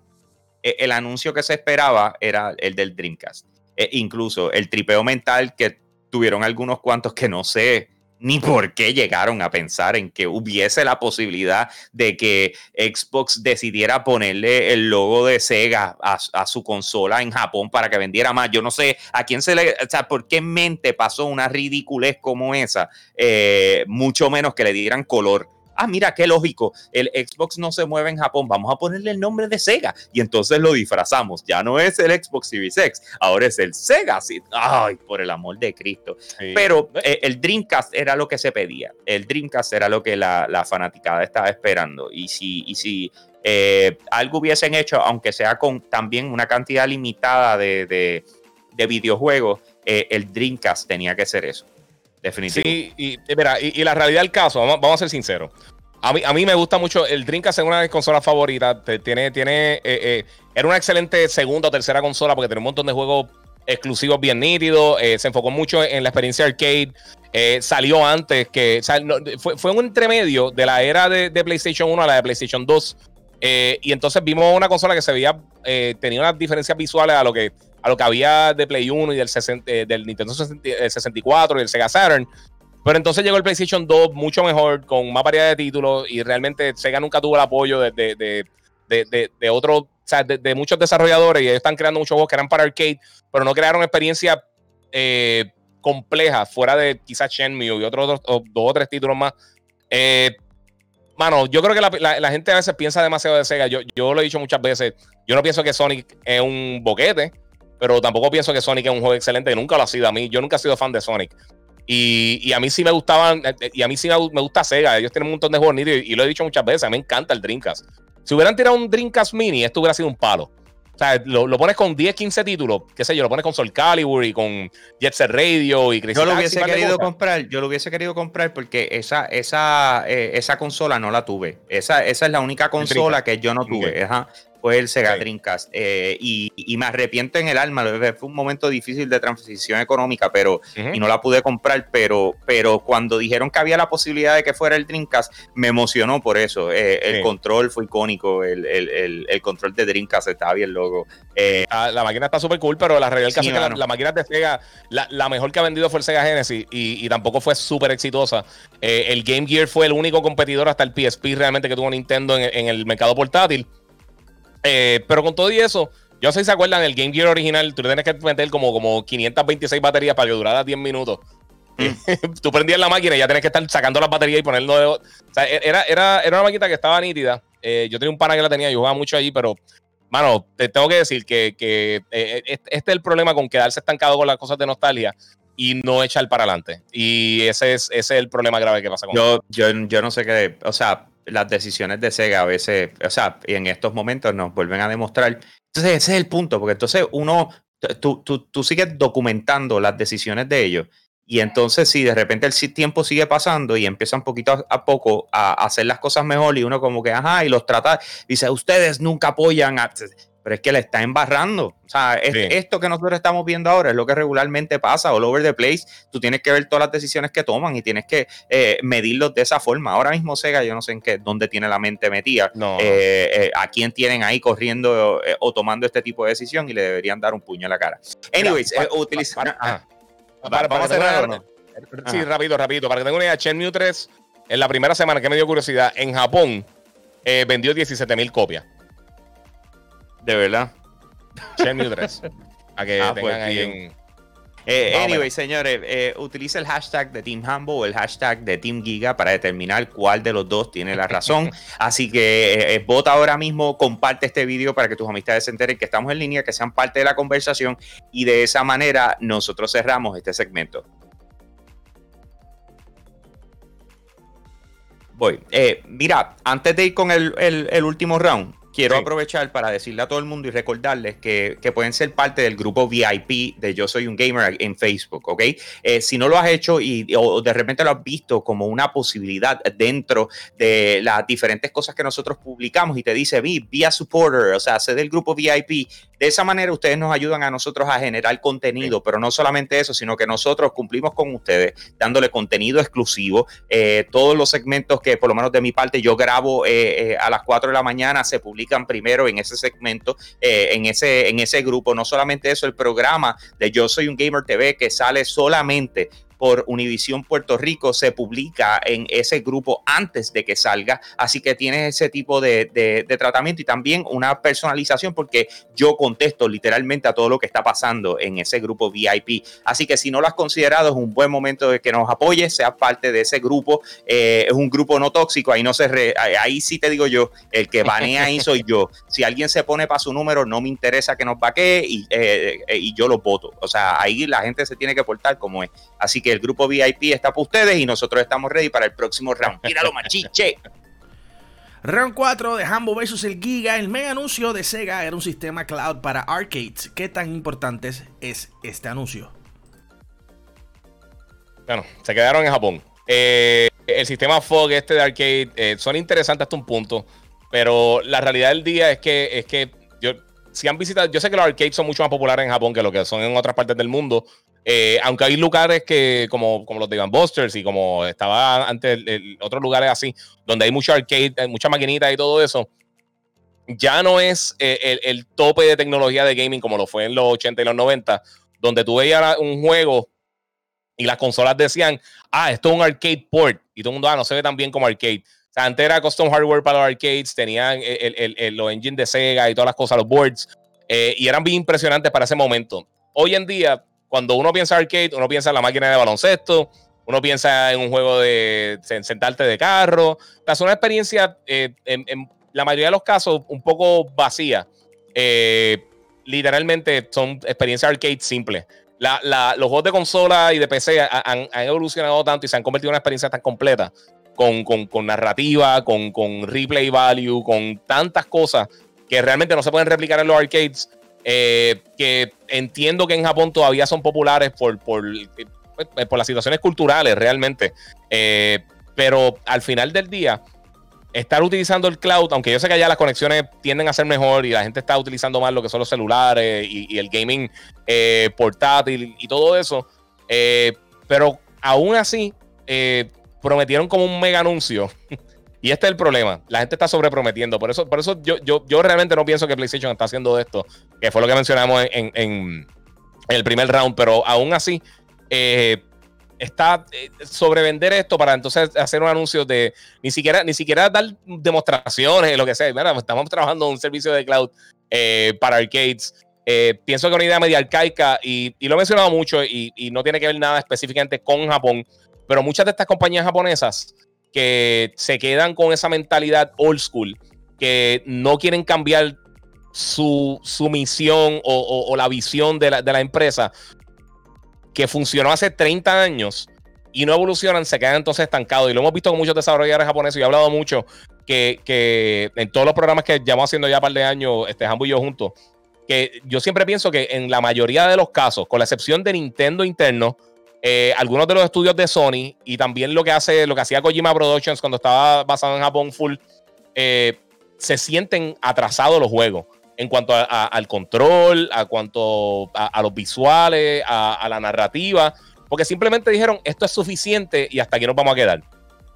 e, el anuncio que se esperaba era el del Dreamcast. incluso el tripeo mental que tuvieron algunos cuantos que no sé ni por qué llegaron a pensar en que hubiese la posibilidad de que Xbox decidiera ponerle el logo de Sega a, su consola en Japón para que vendiera más. Yo no sé a quién se le, o sea, por qué mente pasó una ridiculez como esa, eh, mucho menos que le dieran color ah, mira, qué lógico, el Xbox no se mueve en Japón, vamos a ponerle el nombre de Sega y entonces lo disfrazamos. Ya no es el Xbox Series X, ahora es el Sega. Ay, por el amor de Cristo. Pero eh, el Dreamcast era lo que se pedía. El Dreamcast era lo que la, la fanaticada estaba esperando. Y si, y si eh, algo hubiesen hecho, aunque sea con también una cantidad limitada de, videojuegos, eh, el Dreamcast tenía que ser eso. Definitivamente. Sí, y, y, la realidad del caso, vamos, a ser sinceros. A mí, a mí, me gusta mucho el Dreamcast, es una de mis consolas favoritas. Tiene, tiene, eh, era una excelente segunda o tercera consola porque tiene un montón de juegos exclusivos bien nítidos. se enfocó mucho en la experiencia arcade. salió antes que. fue, fue, un entremedio de la era de, de, PlayStation 1 a la de PlayStation 2. Eh, y entonces vimos una consola que se veía, eh, tenía unas diferencias visuales a lo que, a lo que había de Play 1 y del, eh, del Nintendo 64 y el Sega Saturn. Pero entonces llegó el PlayStation 2 mucho mejor, con más variedad de títulos y realmente Sega nunca tuvo el apoyo de, de, de, de otros, o sea, de, muchos desarrolladores y ellos están creando muchos juegos que eran para arcade, pero no crearon experiencias complejas fuera de quizás Shenmue y otros dos o tres títulos más. Eh, mano, yo creo que la, gente a veces piensa demasiado de Sega. Yo, yo lo he dicho muchas veces. Yo no pienso que Sonic es un boquete, pero tampoco pienso que Sonic es un juego excelente. Nunca lo ha sido a mí. Yo nunca he sido fan de Sonic. Y, a mí sí me gustaban, y a mí sí me, gusta Sega. Ellos tienen un montón de juegos y, y, lo he dicho muchas veces. A mí me encanta el Dreamcast. Si hubieran tirado un Dreamcast Mini, esto hubiera sido un palo. O sea, lo, pones con 10, 15 títulos, qué sé yo, lo pones con Soul Calibur y con Jet Set Radio y Yo lo hubiese querido comprar, yo lo hubiese querido comprar porque esa, esa, eh, esa consola no la tuve. Esa, esa es la única consola que yo no tuve fue el Sega Dreamcast. Eh, y, me arrepiento en el alma. Fue un momento difícil de transición económica, pero y no la pude comprar. Pero, pero cuando dijeron que había la posibilidad de que fuera el Dreamcast, me emocionó por eso. Eh, el control fue icónico. El, control de Dreamcast estaba bien loco. Eh, ah, la, máquina está súper cool, pero la realidad es que la, máquina de Sega, la, mejor que ha vendido fue el Sega Genesis y, tampoco fue súper exitosa. el Game Gear fue el único competidor hasta el PSP realmente que tuvo Nintendo en el mercado portátil. Eh, pero con todo y eso, yo no sé si se acuerdan, el Game Gear original, tú tienes que meter como, como 526 baterías para que durara 10 minutos. Mm. tú prendías la máquina y ya tienes que estar sacando las baterías y ponerlo de. O sea, e-, era, era, era una máquina que estaba nítida. Eh, yo tenía un pana que la tenía, yo jugaba mucho allí, pero, mano, te tengo que decir que, que eh, este, este es el problema con quedarse estancado con las cosas de nostalgia y no echar para adelante. Y ese es, ese es el problema grave que pasa con yo, yo, yo no sé qué, o sea, las decisiones de Sega a veces, o sea, y en estos momentos nos vuelven a demostrar. Entonces, ese es el punto, porque entonces uno, tú, tú, tú sigues documentando las decisiones de ellos. Y entonces, si de repente el tiempo sigue pasando y empiezan poquito a, poco a, hacer las cosas mejor, y uno como que, ajá, y los trata, dice, ustedes nunca apoyan a pero es que le está embarrando. O sea, esto que nosotros estamos viendo ahora es lo que regularmente pasa, all over the place. Tú tienes que ver todas las decisiones que toman y tienes que eh, medirlos de esa forma. Ahora mismo Sega, yo no sé en qué, dónde tiene la mente metida, no. Eh, eh, a quién tienen ahí corriendo o tomando este tipo de decisión y le deberían dar un puño en la cara. Anyways, utilizar... vamos a cerrar. No? Sí, rápido, rápido. Para que tengan una idea, Shenmue 3, en la primera semana que me dio curiosidad, en Japón vendió 17 mil copias. De verdad. Shenmue 3. A que ah, pues tengan ahí en. Eh, anyway, señores, eh, utiliza el hashtag de Team Humble o el hashtag de Team Giga para determinar cuál de los dos tiene la razón. Así que eh, vota ahora mismo, comparte este video para que tus amistades se enteren que estamos en línea, que sean parte de la conversación y de esa manera nosotros cerramos este segmento. Voy. mira, antes de ir con el último round, quiero aprovechar para decirle a todo el mundo y recordarles que, pueden ser parte del grupo VIP de Yo Soy un Gamer en Facebook, ¿ok? Eh, si no lo has hecho y o de repente lo has visto como una posibilidad dentro de las diferentes cosas que nosotros publicamos y te dice, vi, vía supporter, o sea, sé del grupo VIP, de esa manera ustedes nos ayudan a nosotros a generar contenido, pero no solamente eso, sino que nosotros cumplimos con ustedes dándole contenido exclusivo. Eh, todos los segmentos que por lo menos de mi parte yo grabo eh, a las 4 de la mañana se publican primero en ese segmento, eh, en, ese, en ese grupo. No solamente eso, el programa de Yo Soy un Gamer TV que sale solamente por Univision Puerto Rico se publica en ese grupo antes de que salga, así que tienes ese tipo de, de, tratamiento y también una personalización porque yo contesto literalmente a todo lo que está pasando en ese grupo VIP. Así que si no lo has considerado, es un buen momento de que nos apoyes, seas parte de ese grupo. Eh, es un grupo no tóxico, ahí no se ahí sí te digo yo, el que banea ahí soy yo. Si alguien se pone para su número, no me interesa que nos vaquee y, eh, eh, y yo lo voto. O sea, ahí la gente se tiene que portar como es. Así que el grupo VIP está para ustedes y nosotros estamos ready para el próximo round. Míralo, machiche. Round 4 de Hambo vs el Giga. El mega anuncio de Sega era un sistema cloud para arcades. ¿Qué tan importante es este anuncio? Bueno, se quedaron en Japón. Eh, el sistema FOG este de arcade eh, son interesantes hasta un punto, pero la realidad del día es que, es que yo, si han visitado, yo sé que los arcades son mucho más populares en Japón que lo que son en otras partes del mundo, eh, aunque hay lugares que, como, como los de Van Busters y como estaba antes, otros lugares así, donde hay mucho arcade, mucha maquinita y todo eso, ya no es el, el, tope de tecnología de gaming como lo fue en los 80 y los 90, donde tú veías un juego y las consolas decían, ah, esto es un arcade port. Y todo el mundo, ah, no se ve tan bien como arcade. O sea, antes era custom hardware para los arcades, tenían el, el, los engines de Sega y todas las cosas, los boards, eh, y eran bien impresionantes para ese momento. Hoy en día, cuando uno piensa arcade, uno piensa en la máquina de baloncesto, uno piensa en un juego de sentarte de carro. O sea, es una experiencia, eh, en, la mayoría de los casos, un poco vacía. Eh, literalmente son experiencias arcade simples los juegos de consola y de PC han, evolucionado tanto y se han convertido en una experiencia tan completa, con, narrativa, con, replay value, con tantas cosas que realmente no se pueden replicar en los arcades, eh, que entiendo que en Japón todavía son populares por, por, eh, por las situaciones culturales realmente. Eh, pero al final del día, estar utilizando el cloud, aunque yo sé que allá las conexiones tienden a ser mejor y la gente está utilizando más lo que son los celulares y, el gaming portátil y todo eso, pero aún así prometieron como un mega anuncio. y este es el problema, la gente está sobreprometiendo, por eso, por eso yo, yo, yo realmente no pienso que PlayStation está haciendo esto, que fue lo que mencionamos en, en el primer round, pero aún así... Eh, está eh, sobrevender esto para entonces hacer un anuncio de ni siquiera, ni siquiera dar demostraciones, lo que sea. Estamos trabajando en un servicio de cloud eh, para arcades. Pienso que es una idea media arcaica y, lo he mencionado mucho y, no tiene que ver nada específicamente con Japón, pero muchas de estas compañías japonesas que se quedan con esa mentalidad old school, que no quieren cambiar su, misión o, la visión de la, de la empresa, que funcionó hace 30 años y no evolucionan, se quedan entonces estancados. Y lo hemos visto con muchos desarrolladores japoneses. Y he hablado mucho que, en todos los programas que llevamos haciendo ya un par de años, este Jambo y yo juntos, que yo siempre pienso que en la mayoría de los casos, con la excepción de Nintendo interno, eh, algunos de los estudios de Sony y también lo que hace, lo que hacía Kojima Productions cuando estaba basado en Japón full, eh, se sienten atrasados los juegos en cuanto al control, a cuanto a, los visuales, a, la narrativa, porque simplemente dijeron esto es suficiente y hasta aquí nos vamos a quedar.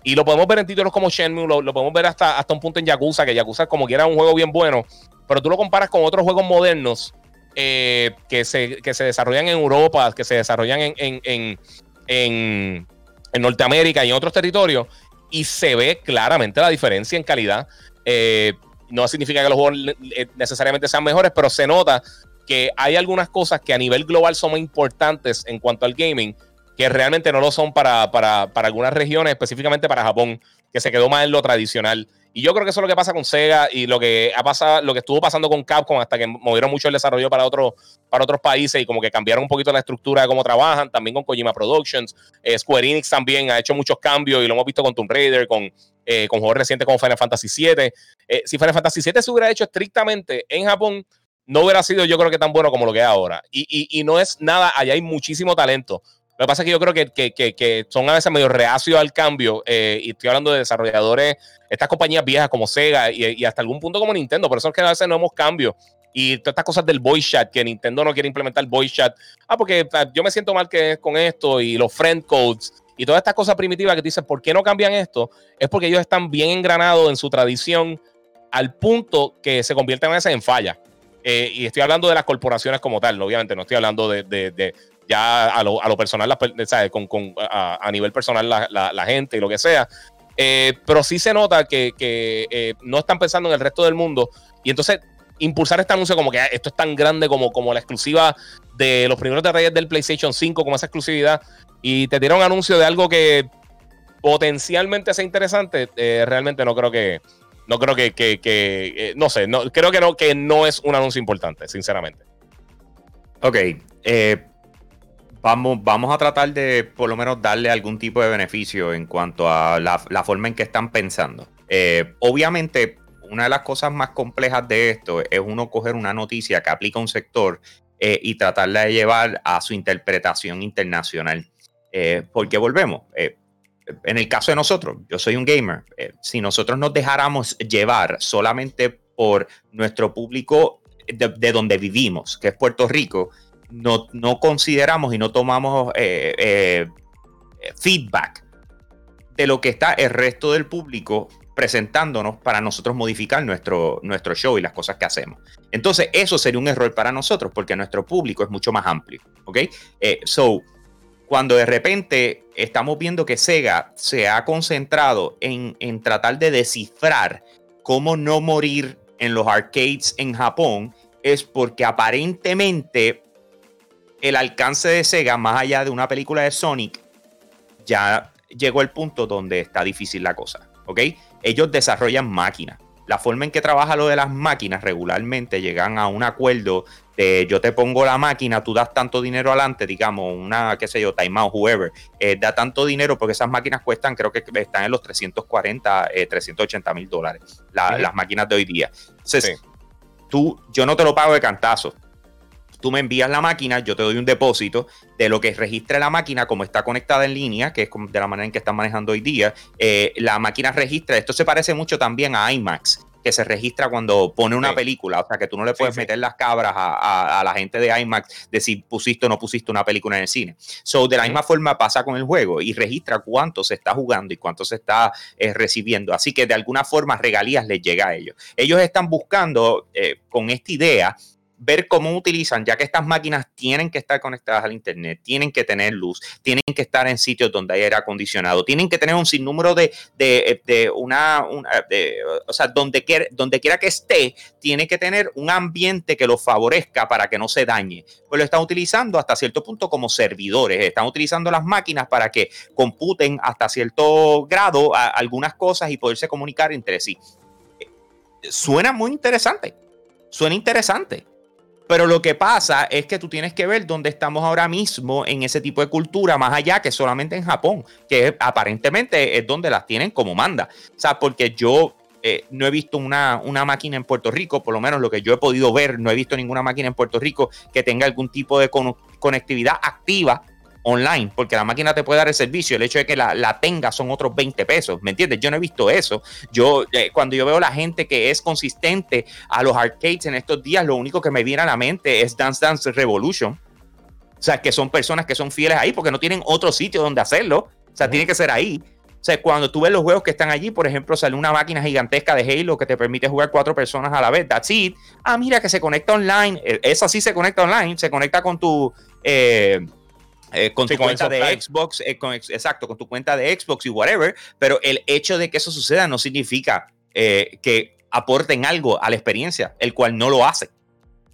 Y lo podemos ver en títulos como Shenmue, lo, podemos ver hasta, hasta un punto en Yakuza, que Yakuza como que era un juego bien bueno, pero tú lo comparas con otros juegos modernos eh, que, se, se desarrollan en Europa, que se desarrollan en, en, en, en Norteamérica y en otros territorios, y se ve claramente la diferencia en calidad. Eh, no significa que los juegos eh, necesariamente sean mejores, pero se nota que hay algunas cosas que a nivel global son muy importantes en cuanto al gaming, que realmente no lo son para, para, para algunas regiones, específicamente para Japón, que se quedó más en lo tradicional. Y yo creo que eso es lo que pasa con Sega y lo que ha pasado, lo que estuvo pasando con Capcom hasta que movieron mucho el desarrollo para, otros para otros países y como que cambiaron un poquito la estructura de cómo trabajan, también con Kojima Productions. Eh, Square Enix también ha hecho muchos cambios y lo hemos visto con Tomb Raider, con, eh, con juegos recientes como Final Fantasy VII. Eh, si Final Fantasy VII se hubiera hecho estrictamente en Japón, no hubiera sido yo creo que tan bueno como lo que es ahora. Y, y no es nada, allá hay muchísimo talento. Lo que pasa es que yo creo que, que, que, son a veces medio reacios al cambio. Eh, y estoy hablando de desarrolladores, estas compañías viejas como Sega y, hasta algún punto como Nintendo. Por eso es que a veces no hemos cambio. Y todas estas cosas del voice chat, que Nintendo no quiere implementar voice chat. Ah, porque yo me siento mal que con esto y los friend codes y todas estas cosas primitivas que dicen, ¿por qué no cambian esto? Es porque ellos están bien engranados en su tradición al punto que se convierten a veces en falla. Eh, y estoy hablando de las corporaciones como tal, obviamente, no estoy hablando de, ya a lo, personal, ¿sabes? Con, a, nivel personal la, gente y lo que sea. Eh, pero sí se nota que, que no están pensando en el resto del mundo. Y entonces impulsar este anuncio como que ah, esto es tan grande como, como la exclusiva de los primeros de Reyes del PlayStation 5, como esa exclusividad, y te un anuncio de algo que potencialmente sea interesante, eh, realmente no creo que, no creo que, eh, no sé, no, creo que no, que no es un anuncio importante, sinceramente. Ok, eh, vamos, vamos a tratar de por lo menos darle algún tipo de beneficio en cuanto a la, la forma en que están pensando. obviamente, una de las cosas más complejas de esto es uno coger una noticia que aplica a un sector eh, y tratarla de llevar a su interpretación internacional. Eh, porque volvemos, eh, en el caso de nosotros, yo soy un gamer, si nosotros nos dejáramos llevar solamente por nuestro público de, donde vivimos, que es Puerto Rico, no, no consideramos y no tomamos feedback de lo que está el resto del público presentándonos para nosotros modificar nuestro, nuestro show y las cosas que hacemos. Entonces, eso sería un error para nosotros porque nuestro público es mucho más amplio. ¿Ok? Eh, so, cuando de repente estamos viendo que Sega se ha concentrado en, en tratar de descifrar cómo no morir en los arcades en Japón, es porque aparentemente el alcance de Sega, más allá de una película de Sonic, ya llegó el punto donde está difícil la cosa. ¿Ok? ellos desarrollan máquinas. La forma en que trabaja lo de las máquinas regularmente llegan a un acuerdo de yo te pongo la máquina, tú das tanto dinero adelante, digamos, una, qué sé yo, timeout, whoever, eh, da tanto dinero porque esas máquinas cuestan, creo que están en los 340, 380 eh, mil dólares, las máquinas de hoy día. Entonces, tú, yo no te lo pago de cantazo, tú me envías la máquina, yo te doy un depósito de lo que registra la máquina, como está conectada en línea, que es de la manera en que están manejando hoy día. Eh, la máquina registra, esto se parece mucho también a IMAX, que se registra cuando pone una película, o sea que tú no le puedes meter las cabras a, la gente de IMAX de si pusiste o no pusiste una película en el cine. So, de la misma forma pasa con el juego y registra cuánto se está jugando y cuánto se está eh, recibiendo. Así que de alguna forma regalías les llega a ellos. Ellos están buscando eh, con esta idea ver cómo utilizan, ya que estas máquinas tienen que estar conectadas al Internet, tienen que tener luz, tienen que estar en sitios donde hay aire acondicionado, tienen que tener un sinnúmero de, de, una, o sea, donde quiera, donde quiera que esté, tiene que tener un ambiente que lo favorezca para que no se dañe. Pues lo están utilizando hasta cierto punto como servidores, están utilizando las máquinas para que computen hasta cierto grado algunas cosas y poderse comunicar entre sí. Suena muy interesante, suena interesante pero lo que pasa es que tú tienes que ver dónde estamos ahora mismo en ese tipo de cultura, más allá que solamente en Japón, que aparentemente es donde las tienen como manda. O sea, porque yo eh, no he visto una, una, máquina en Puerto Rico, por lo menos lo que yo he podido ver, no he visto ninguna máquina en Puerto Rico que tenga algún tipo de conectividad activa online, porque la máquina te puede dar el servicio, el hecho de que la, la tenga son otros 20 pesos, ¿me entiendes? Yo no he visto eso. Yo, eh, cuando yo veo la gente que es consistente a los arcades en estos días, lo único que me viene a la mente es Dance Dance Revolution. O sea, que son personas que son fieles ahí porque no tienen otro sitio donde hacerlo. O sea, tiene que ser ahí. O sea, cuando tú ves los juegos que están allí, por ejemplo, sale una máquina gigantesca de Halo que te permite jugar cuatro personas a la vez. That's it. Ah, mira que se conecta online. E, esa sí se conecta online. Se conecta con tu, eh, eh, con tu cuenta de Xbox, eh, exacto, con tu cuenta de Xbox y whatever, pero el hecho de que eso suceda no significa eh, que aporten algo a la experiencia, el cual no lo hace.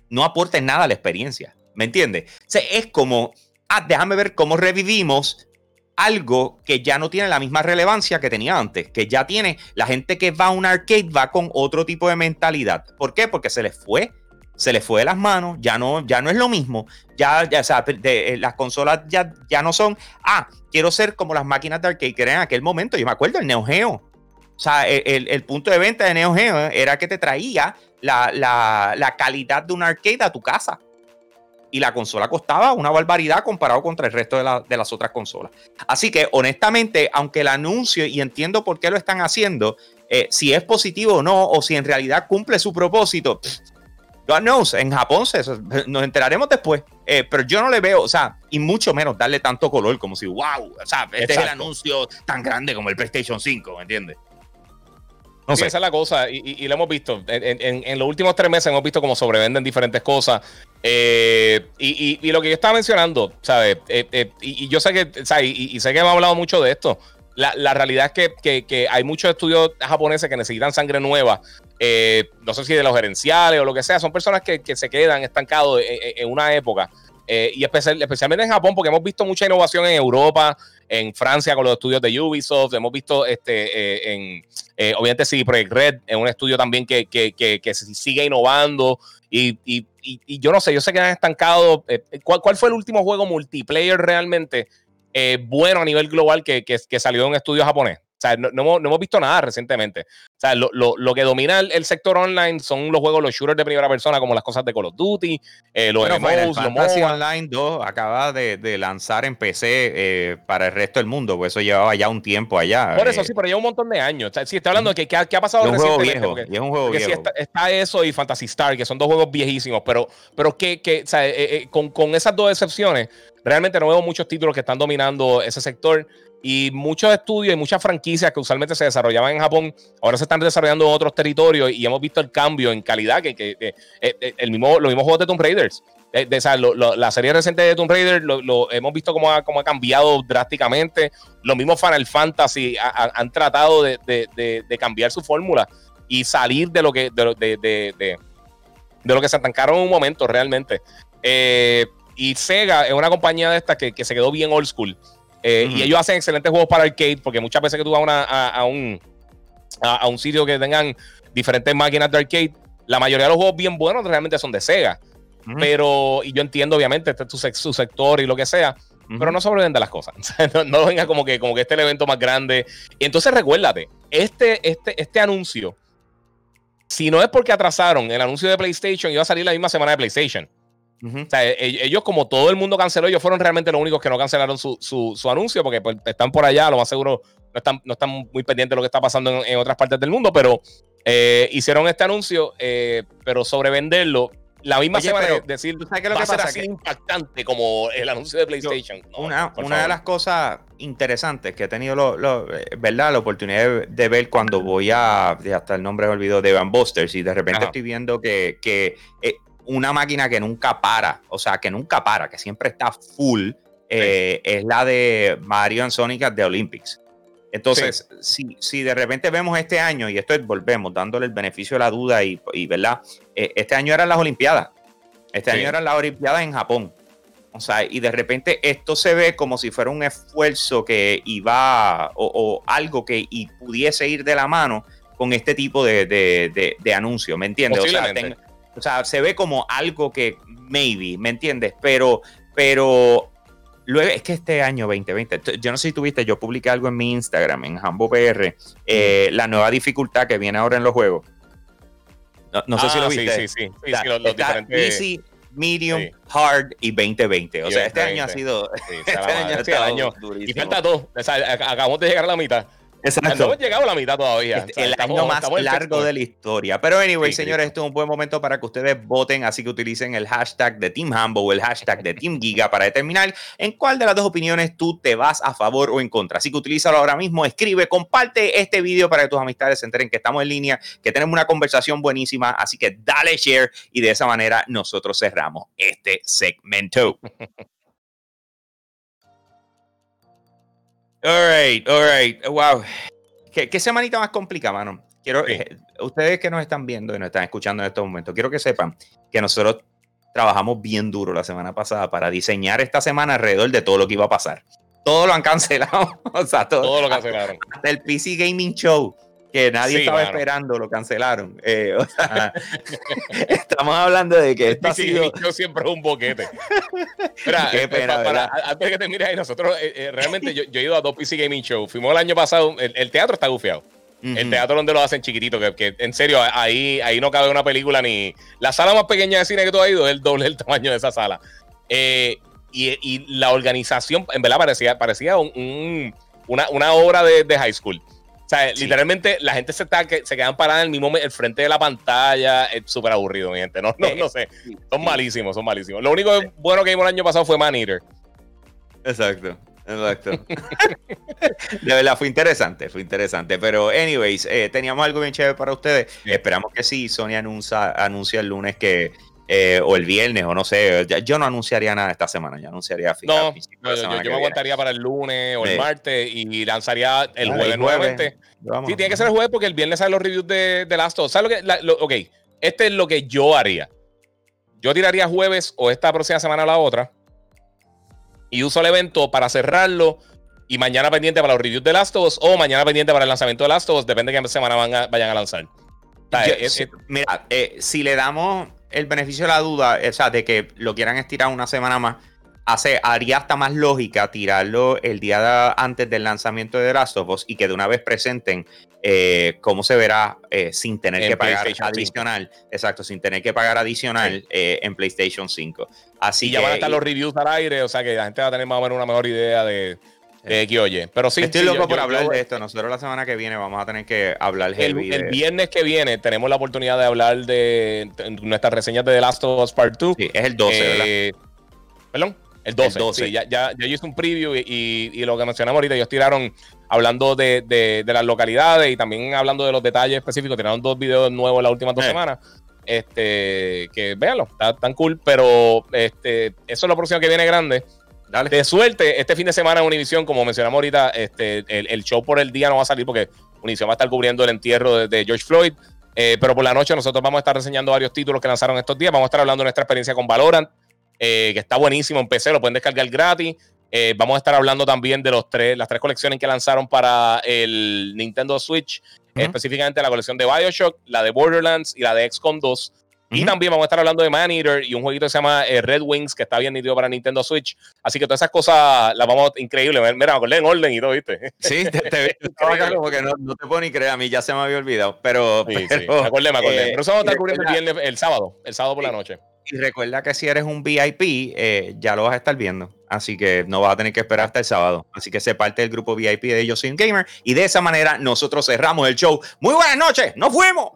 No aporten nada a la experiencia, ¿me entiendes? O es como, ah, déjame ver cómo revivimos algo que ya no tiene la misma relevancia que tenía antes, que ya tiene la gente que va a un arcade va con otro tipo de mentalidad. ¿Por qué? Porque se les fue se le fue de las manos, ya no, ya no es lo mismo, ya, ya sea, eh, las consolas ya, ya no son, ah, quiero ser como las máquinas de arcade que eran en aquel momento, yo me acuerdo, el Neo Geo, o sea, el, punto de venta de Neo Geo era que te traía la, calidad de un arcade a tu casa. Y la consola costaba una barbaridad comparado contra el resto de, las otras consolas. Así que, honestamente, aunque el anuncio, y entiendo por qué lo están haciendo, eh, si es positivo o no, o si en realidad cumple su propósito, God knows, en Japón nos enteraremos después. Eh, pero yo no le veo, o sea, y mucho menos darle tanto color como si, wow, o sea, este es el anuncio tan grande como el PlayStation 5, ¿me entiendes? No sé. Esa es la cosa, y, lo hemos visto. En, los últimos tres meses hemos visto cómo sobrevenden diferentes cosas. Eh, y, lo que yo estaba mencionando, ¿sabes? Eh, eh, y, yo sé que, ¿sabes? Y, sé que hemos hablado mucho de esto. La, realidad es que, hay muchos estudios japoneses que necesitan sangre nueva. no sé si de los gerenciales o lo que sea. Son personas que, se quedan estancados en, una época. y especialmente en Japón, porque hemos visto mucha innovación en Europa, en Francia con los estudios de Ubisoft, hemos visto este, en, obviamente sí, Project Red, en un estudio también que, que, sigue innovando y, y, yo no sé, yo sé que han estancado. Eh, ¿cuál, ¿cuál, fue el último juego multiplayer realmente eh, bueno a nivel global que, que, salió de un estudio japonés? O sea, no, no, hemos, visto nada recientemente. Sea, lo, lo, lo que domina el, sector online son los juegos, los shooters de primera persona, como las cosas de Call of Duty, eh, los bueno, MMOs, los Fantasy Online 2 acaba de, de lanzar en PC eh, para el resto del mundo, pues eso llevaba ya un tiempo allá. Por eso sí, pero lleva un montón de años. O sea, sí, está hablando de que qué, ha pasado es un juego viejo, es un juego viejo. Sí, está, eso y Fantasy Star, que son dos juegos viejísimos, pero, pero que, que o sea, eh, con, con esas dos excepciones, realmente no veo muchos títulos que están dominando ese sector. Y muchos estudios y muchas franquicias que usualmente se desarrollaban en Japón, ahora se están desarrollando en otros territorios y hemos visto el cambio en calidad que, que, eh, eh, el mismo, los mismos juegos de Tomb Raiders. Eh, de, la serie reciente de Tomb Raider lo, hemos visto cómo ha, cómo ha cambiado drásticamente. Los mismos Final Fantasy han tratado de, de, cambiar su fórmula y salir de lo que de, de, lo que se atancaron en un momento realmente. y Sega es una compañía de estas que, que se quedó bien old school. Eh, y ellos hacen excelentes juegos para arcade, porque muchas veces que tú vas a, un, a, un sitio que tengan diferentes máquinas de arcade, la mayoría de los juegos bien buenos realmente son de Sega. Pero, y yo entiendo, obviamente, este es su, sector y lo que sea, pero no sobrevende las cosas. no, no, venga como que, como que este es el evento más grande. Y entonces recuérdate, este, este, este anuncio, si no es porque atrasaron el anuncio de PlayStation, iba a salir la misma semana de PlayStation. O sea, e, e, ellos, como todo el mundo canceló, ellos fueron realmente los únicos que no cancelaron su, su, anuncio, porque pues, están por allá, lo más seguro no están, no están muy pendientes de lo que está pasando en, otras partes del mundo, pero eh, hicieron este anuncio, eh, pero sobre venderlo, la misma semana de decir ¿sabes qué lo que pasa? así impactante como el anuncio de PlayStation. una, una de las cosas interesantes que he tenido lo, eh, ¿verdad? la oportunidad de, ver cuando voy a, hasta el nombre me olvidó, de Van Busters, y de repente estoy viendo que, que una máquina que nunca para, o sea, que nunca para, que siempre está full, eh, es la de Mario Sonic de Olympics. Entonces, si, de repente vemos este año, y esto es, volvemos, dándole el beneficio de la duda, y, ¿verdad? Eh, este año eran las Olimpiadas. Este año eran las Olimpiadas en Japón. O sea, y de repente esto se ve como si fuera un esfuerzo que iba, o, algo que y pudiese ir de la mano con este tipo de, de, de, anuncio, ¿me entiendes? O sea, o sea, se ve como algo que maybe, ¿me entiendes? Pero, pero luego es que este año 2020, yo no sé si tuviste, yo publiqué algo en mi Instagram, en Hambo PR, eh, la nueva dificultad que viene ahora en los juegos. No, sé si lo ah, viste. Sí, sí, sí. sí, los, diferentes... Easy, medium, hard y 2020. O sea, este año ha sido. este año, este año y falta dos. O sea, acabamos de llegar a la mitad. Exacto. No hemos llegado a la mitad todavía. el año más largo de la historia. Pero anyway, señores, esto es un buen momento para que ustedes voten, así que utilicen el hashtag de Team Hambo o el hashtag de Team Giga para determinar en cuál de las dos opiniones tú te vas a favor o en contra. Así que utilízalo ahora mismo, escribe, comparte este video para que tus amistades se enteren que estamos en línea, que tenemos una conversación buenísima, así que dale share y de esa manera nosotros cerramos este segmento. Alright, alright. Wow. ¿Qué, semanita más complicada, mano? Quiero, eh, ustedes que nos están viendo y nos están escuchando en estos momentos, quiero que sepan que nosotros trabajamos bien duro la semana pasada para diseñar esta semana alrededor de todo lo que iba a pasar. Todo lo han cancelado. o sea, todo, lo cancelaron. Hasta el PC Gaming Show que nadie estaba esperando, lo cancelaron. Eh, estamos hablando de que esto ha sido... Yo siempre un boquete. Qué eh, pena, antes de que te mires ahí, nosotros eh, realmente yo, he ido a dos PC Gaming Show. Fuimos el año pasado, el, teatro está gufiado. El teatro donde lo hacen chiquitito, que, en serio, ahí, ahí no cabe una película ni... La sala más pequeña de cine que tú has ido es el doble del tamaño de esa sala. y, y, la organización, en verdad, parecía, parecía un, una, una, obra de, de high school. O sea, literalmente la gente se, está, se quedan parada en el mismo el frente de la pantalla. Es súper aburrido, mi gente. No, no, no sé. Son malísimos, son malísimos. Lo único bueno que vimos el año pasado fue Man Eater. Exacto. Exacto. De verdad, fue interesante, fue interesante. Pero, anyways, eh, teníamos algo bien chévere para ustedes. Esperamos que sí, Sony anuncia, anuncia el lunes que, eh, o el viernes, o no sé. Yo no anunciaría nada esta semana, yo anunciaría No, yo, me aguantaría para el lunes o el martes y lanzaría el jueves, nuevamente. Sí, tiene que ser el jueves porque el viernes salen los reviews de, de Last of Us. ¿Sabes lo que? ok, este es lo que yo haría. Yo tiraría jueves o esta próxima semana o la otra y uso el evento para cerrarlo y mañana pendiente para los reviews de Last of Us o mañana pendiente para el lanzamiento de Last of Us, depende de qué semana vayan a lanzar. mira, eh, si le damos el beneficio de la duda, o sea, de que lo quieran estirar una semana más, hace, haría hasta más lógica tirarlo el día antes del lanzamiento de The Last of Us y que de una vez presenten eh, cómo se verá eh, sin tener que pagar adicional. Exacto, sin tener que pagar adicional eh, en PlayStation 5. Así y ya van a estar los reviews al aire, o sea que la gente va a tener más o menos una mejor idea de, que oye. Pero sí, estoy loco por hablar de esto. Nosotros la semana que viene vamos a tener que hablar el, el viernes que viene tenemos la oportunidad de hablar de nuestras reseñas de The Last of Us Part 2. Sí, es el 12, ¿verdad? Perdón. El 12. ya, ya, yo hice un preview y, y, lo que mencionamos ahorita, ellos tiraron hablando de, de, las localidades y también hablando de los detalles específicos. Tiraron dos videos nuevos las últimas dos eh. semanas. Este, que véanlo, está tan cool, pero este, eso es lo próximo que viene grande. Dale. De suerte, este fin de semana en Univision, como mencionamos ahorita, este, el, show por el día no va a salir porque Univision va a estar cubriendo el entierro de, George Floyd. Eh, pero por la noche nosotros vamos a estar reseñando varios títulos que lanzaron estos días. Vamos a estar hablando de nuestra experiencia con Valorant. Eh, que está buenísimo en PC, lo pueden descargar gratis. Eh, vamos a estar hablando también de los tres, las tres colecciones que lanzaron para el Nintendo Switch, específicamente la colección de Bioshock, la de Borderlands y la de XCOM 2. Y también vamos a estar hablando de Man Eater y un jueguito que se llama eh, Red Wings, que está bien nítido para Nintendo Switch. Así que todas esas cosas las vamos a increíble. Mira, me acordé en orden y todo, ¿viste? Sí, te, te, como que no, no, te puedo ni creer, a mí ya se me había olvidado. Pero. Sí, sí. Me acordé, me acordé. pero eso vamos a estar cubriendo el, el sábado, el sábado por la noche. Y recuerda que si eres un VIP, eh, ya lo vas a estar viendo. Así que no vas a tener que esperar hasta el sábado. Así que sé parte del grupo VIP de Yo Soy un Gamer. Y de esa manera nosotros cerramos el show. Muy buenas noches. ¡Nos fuimos!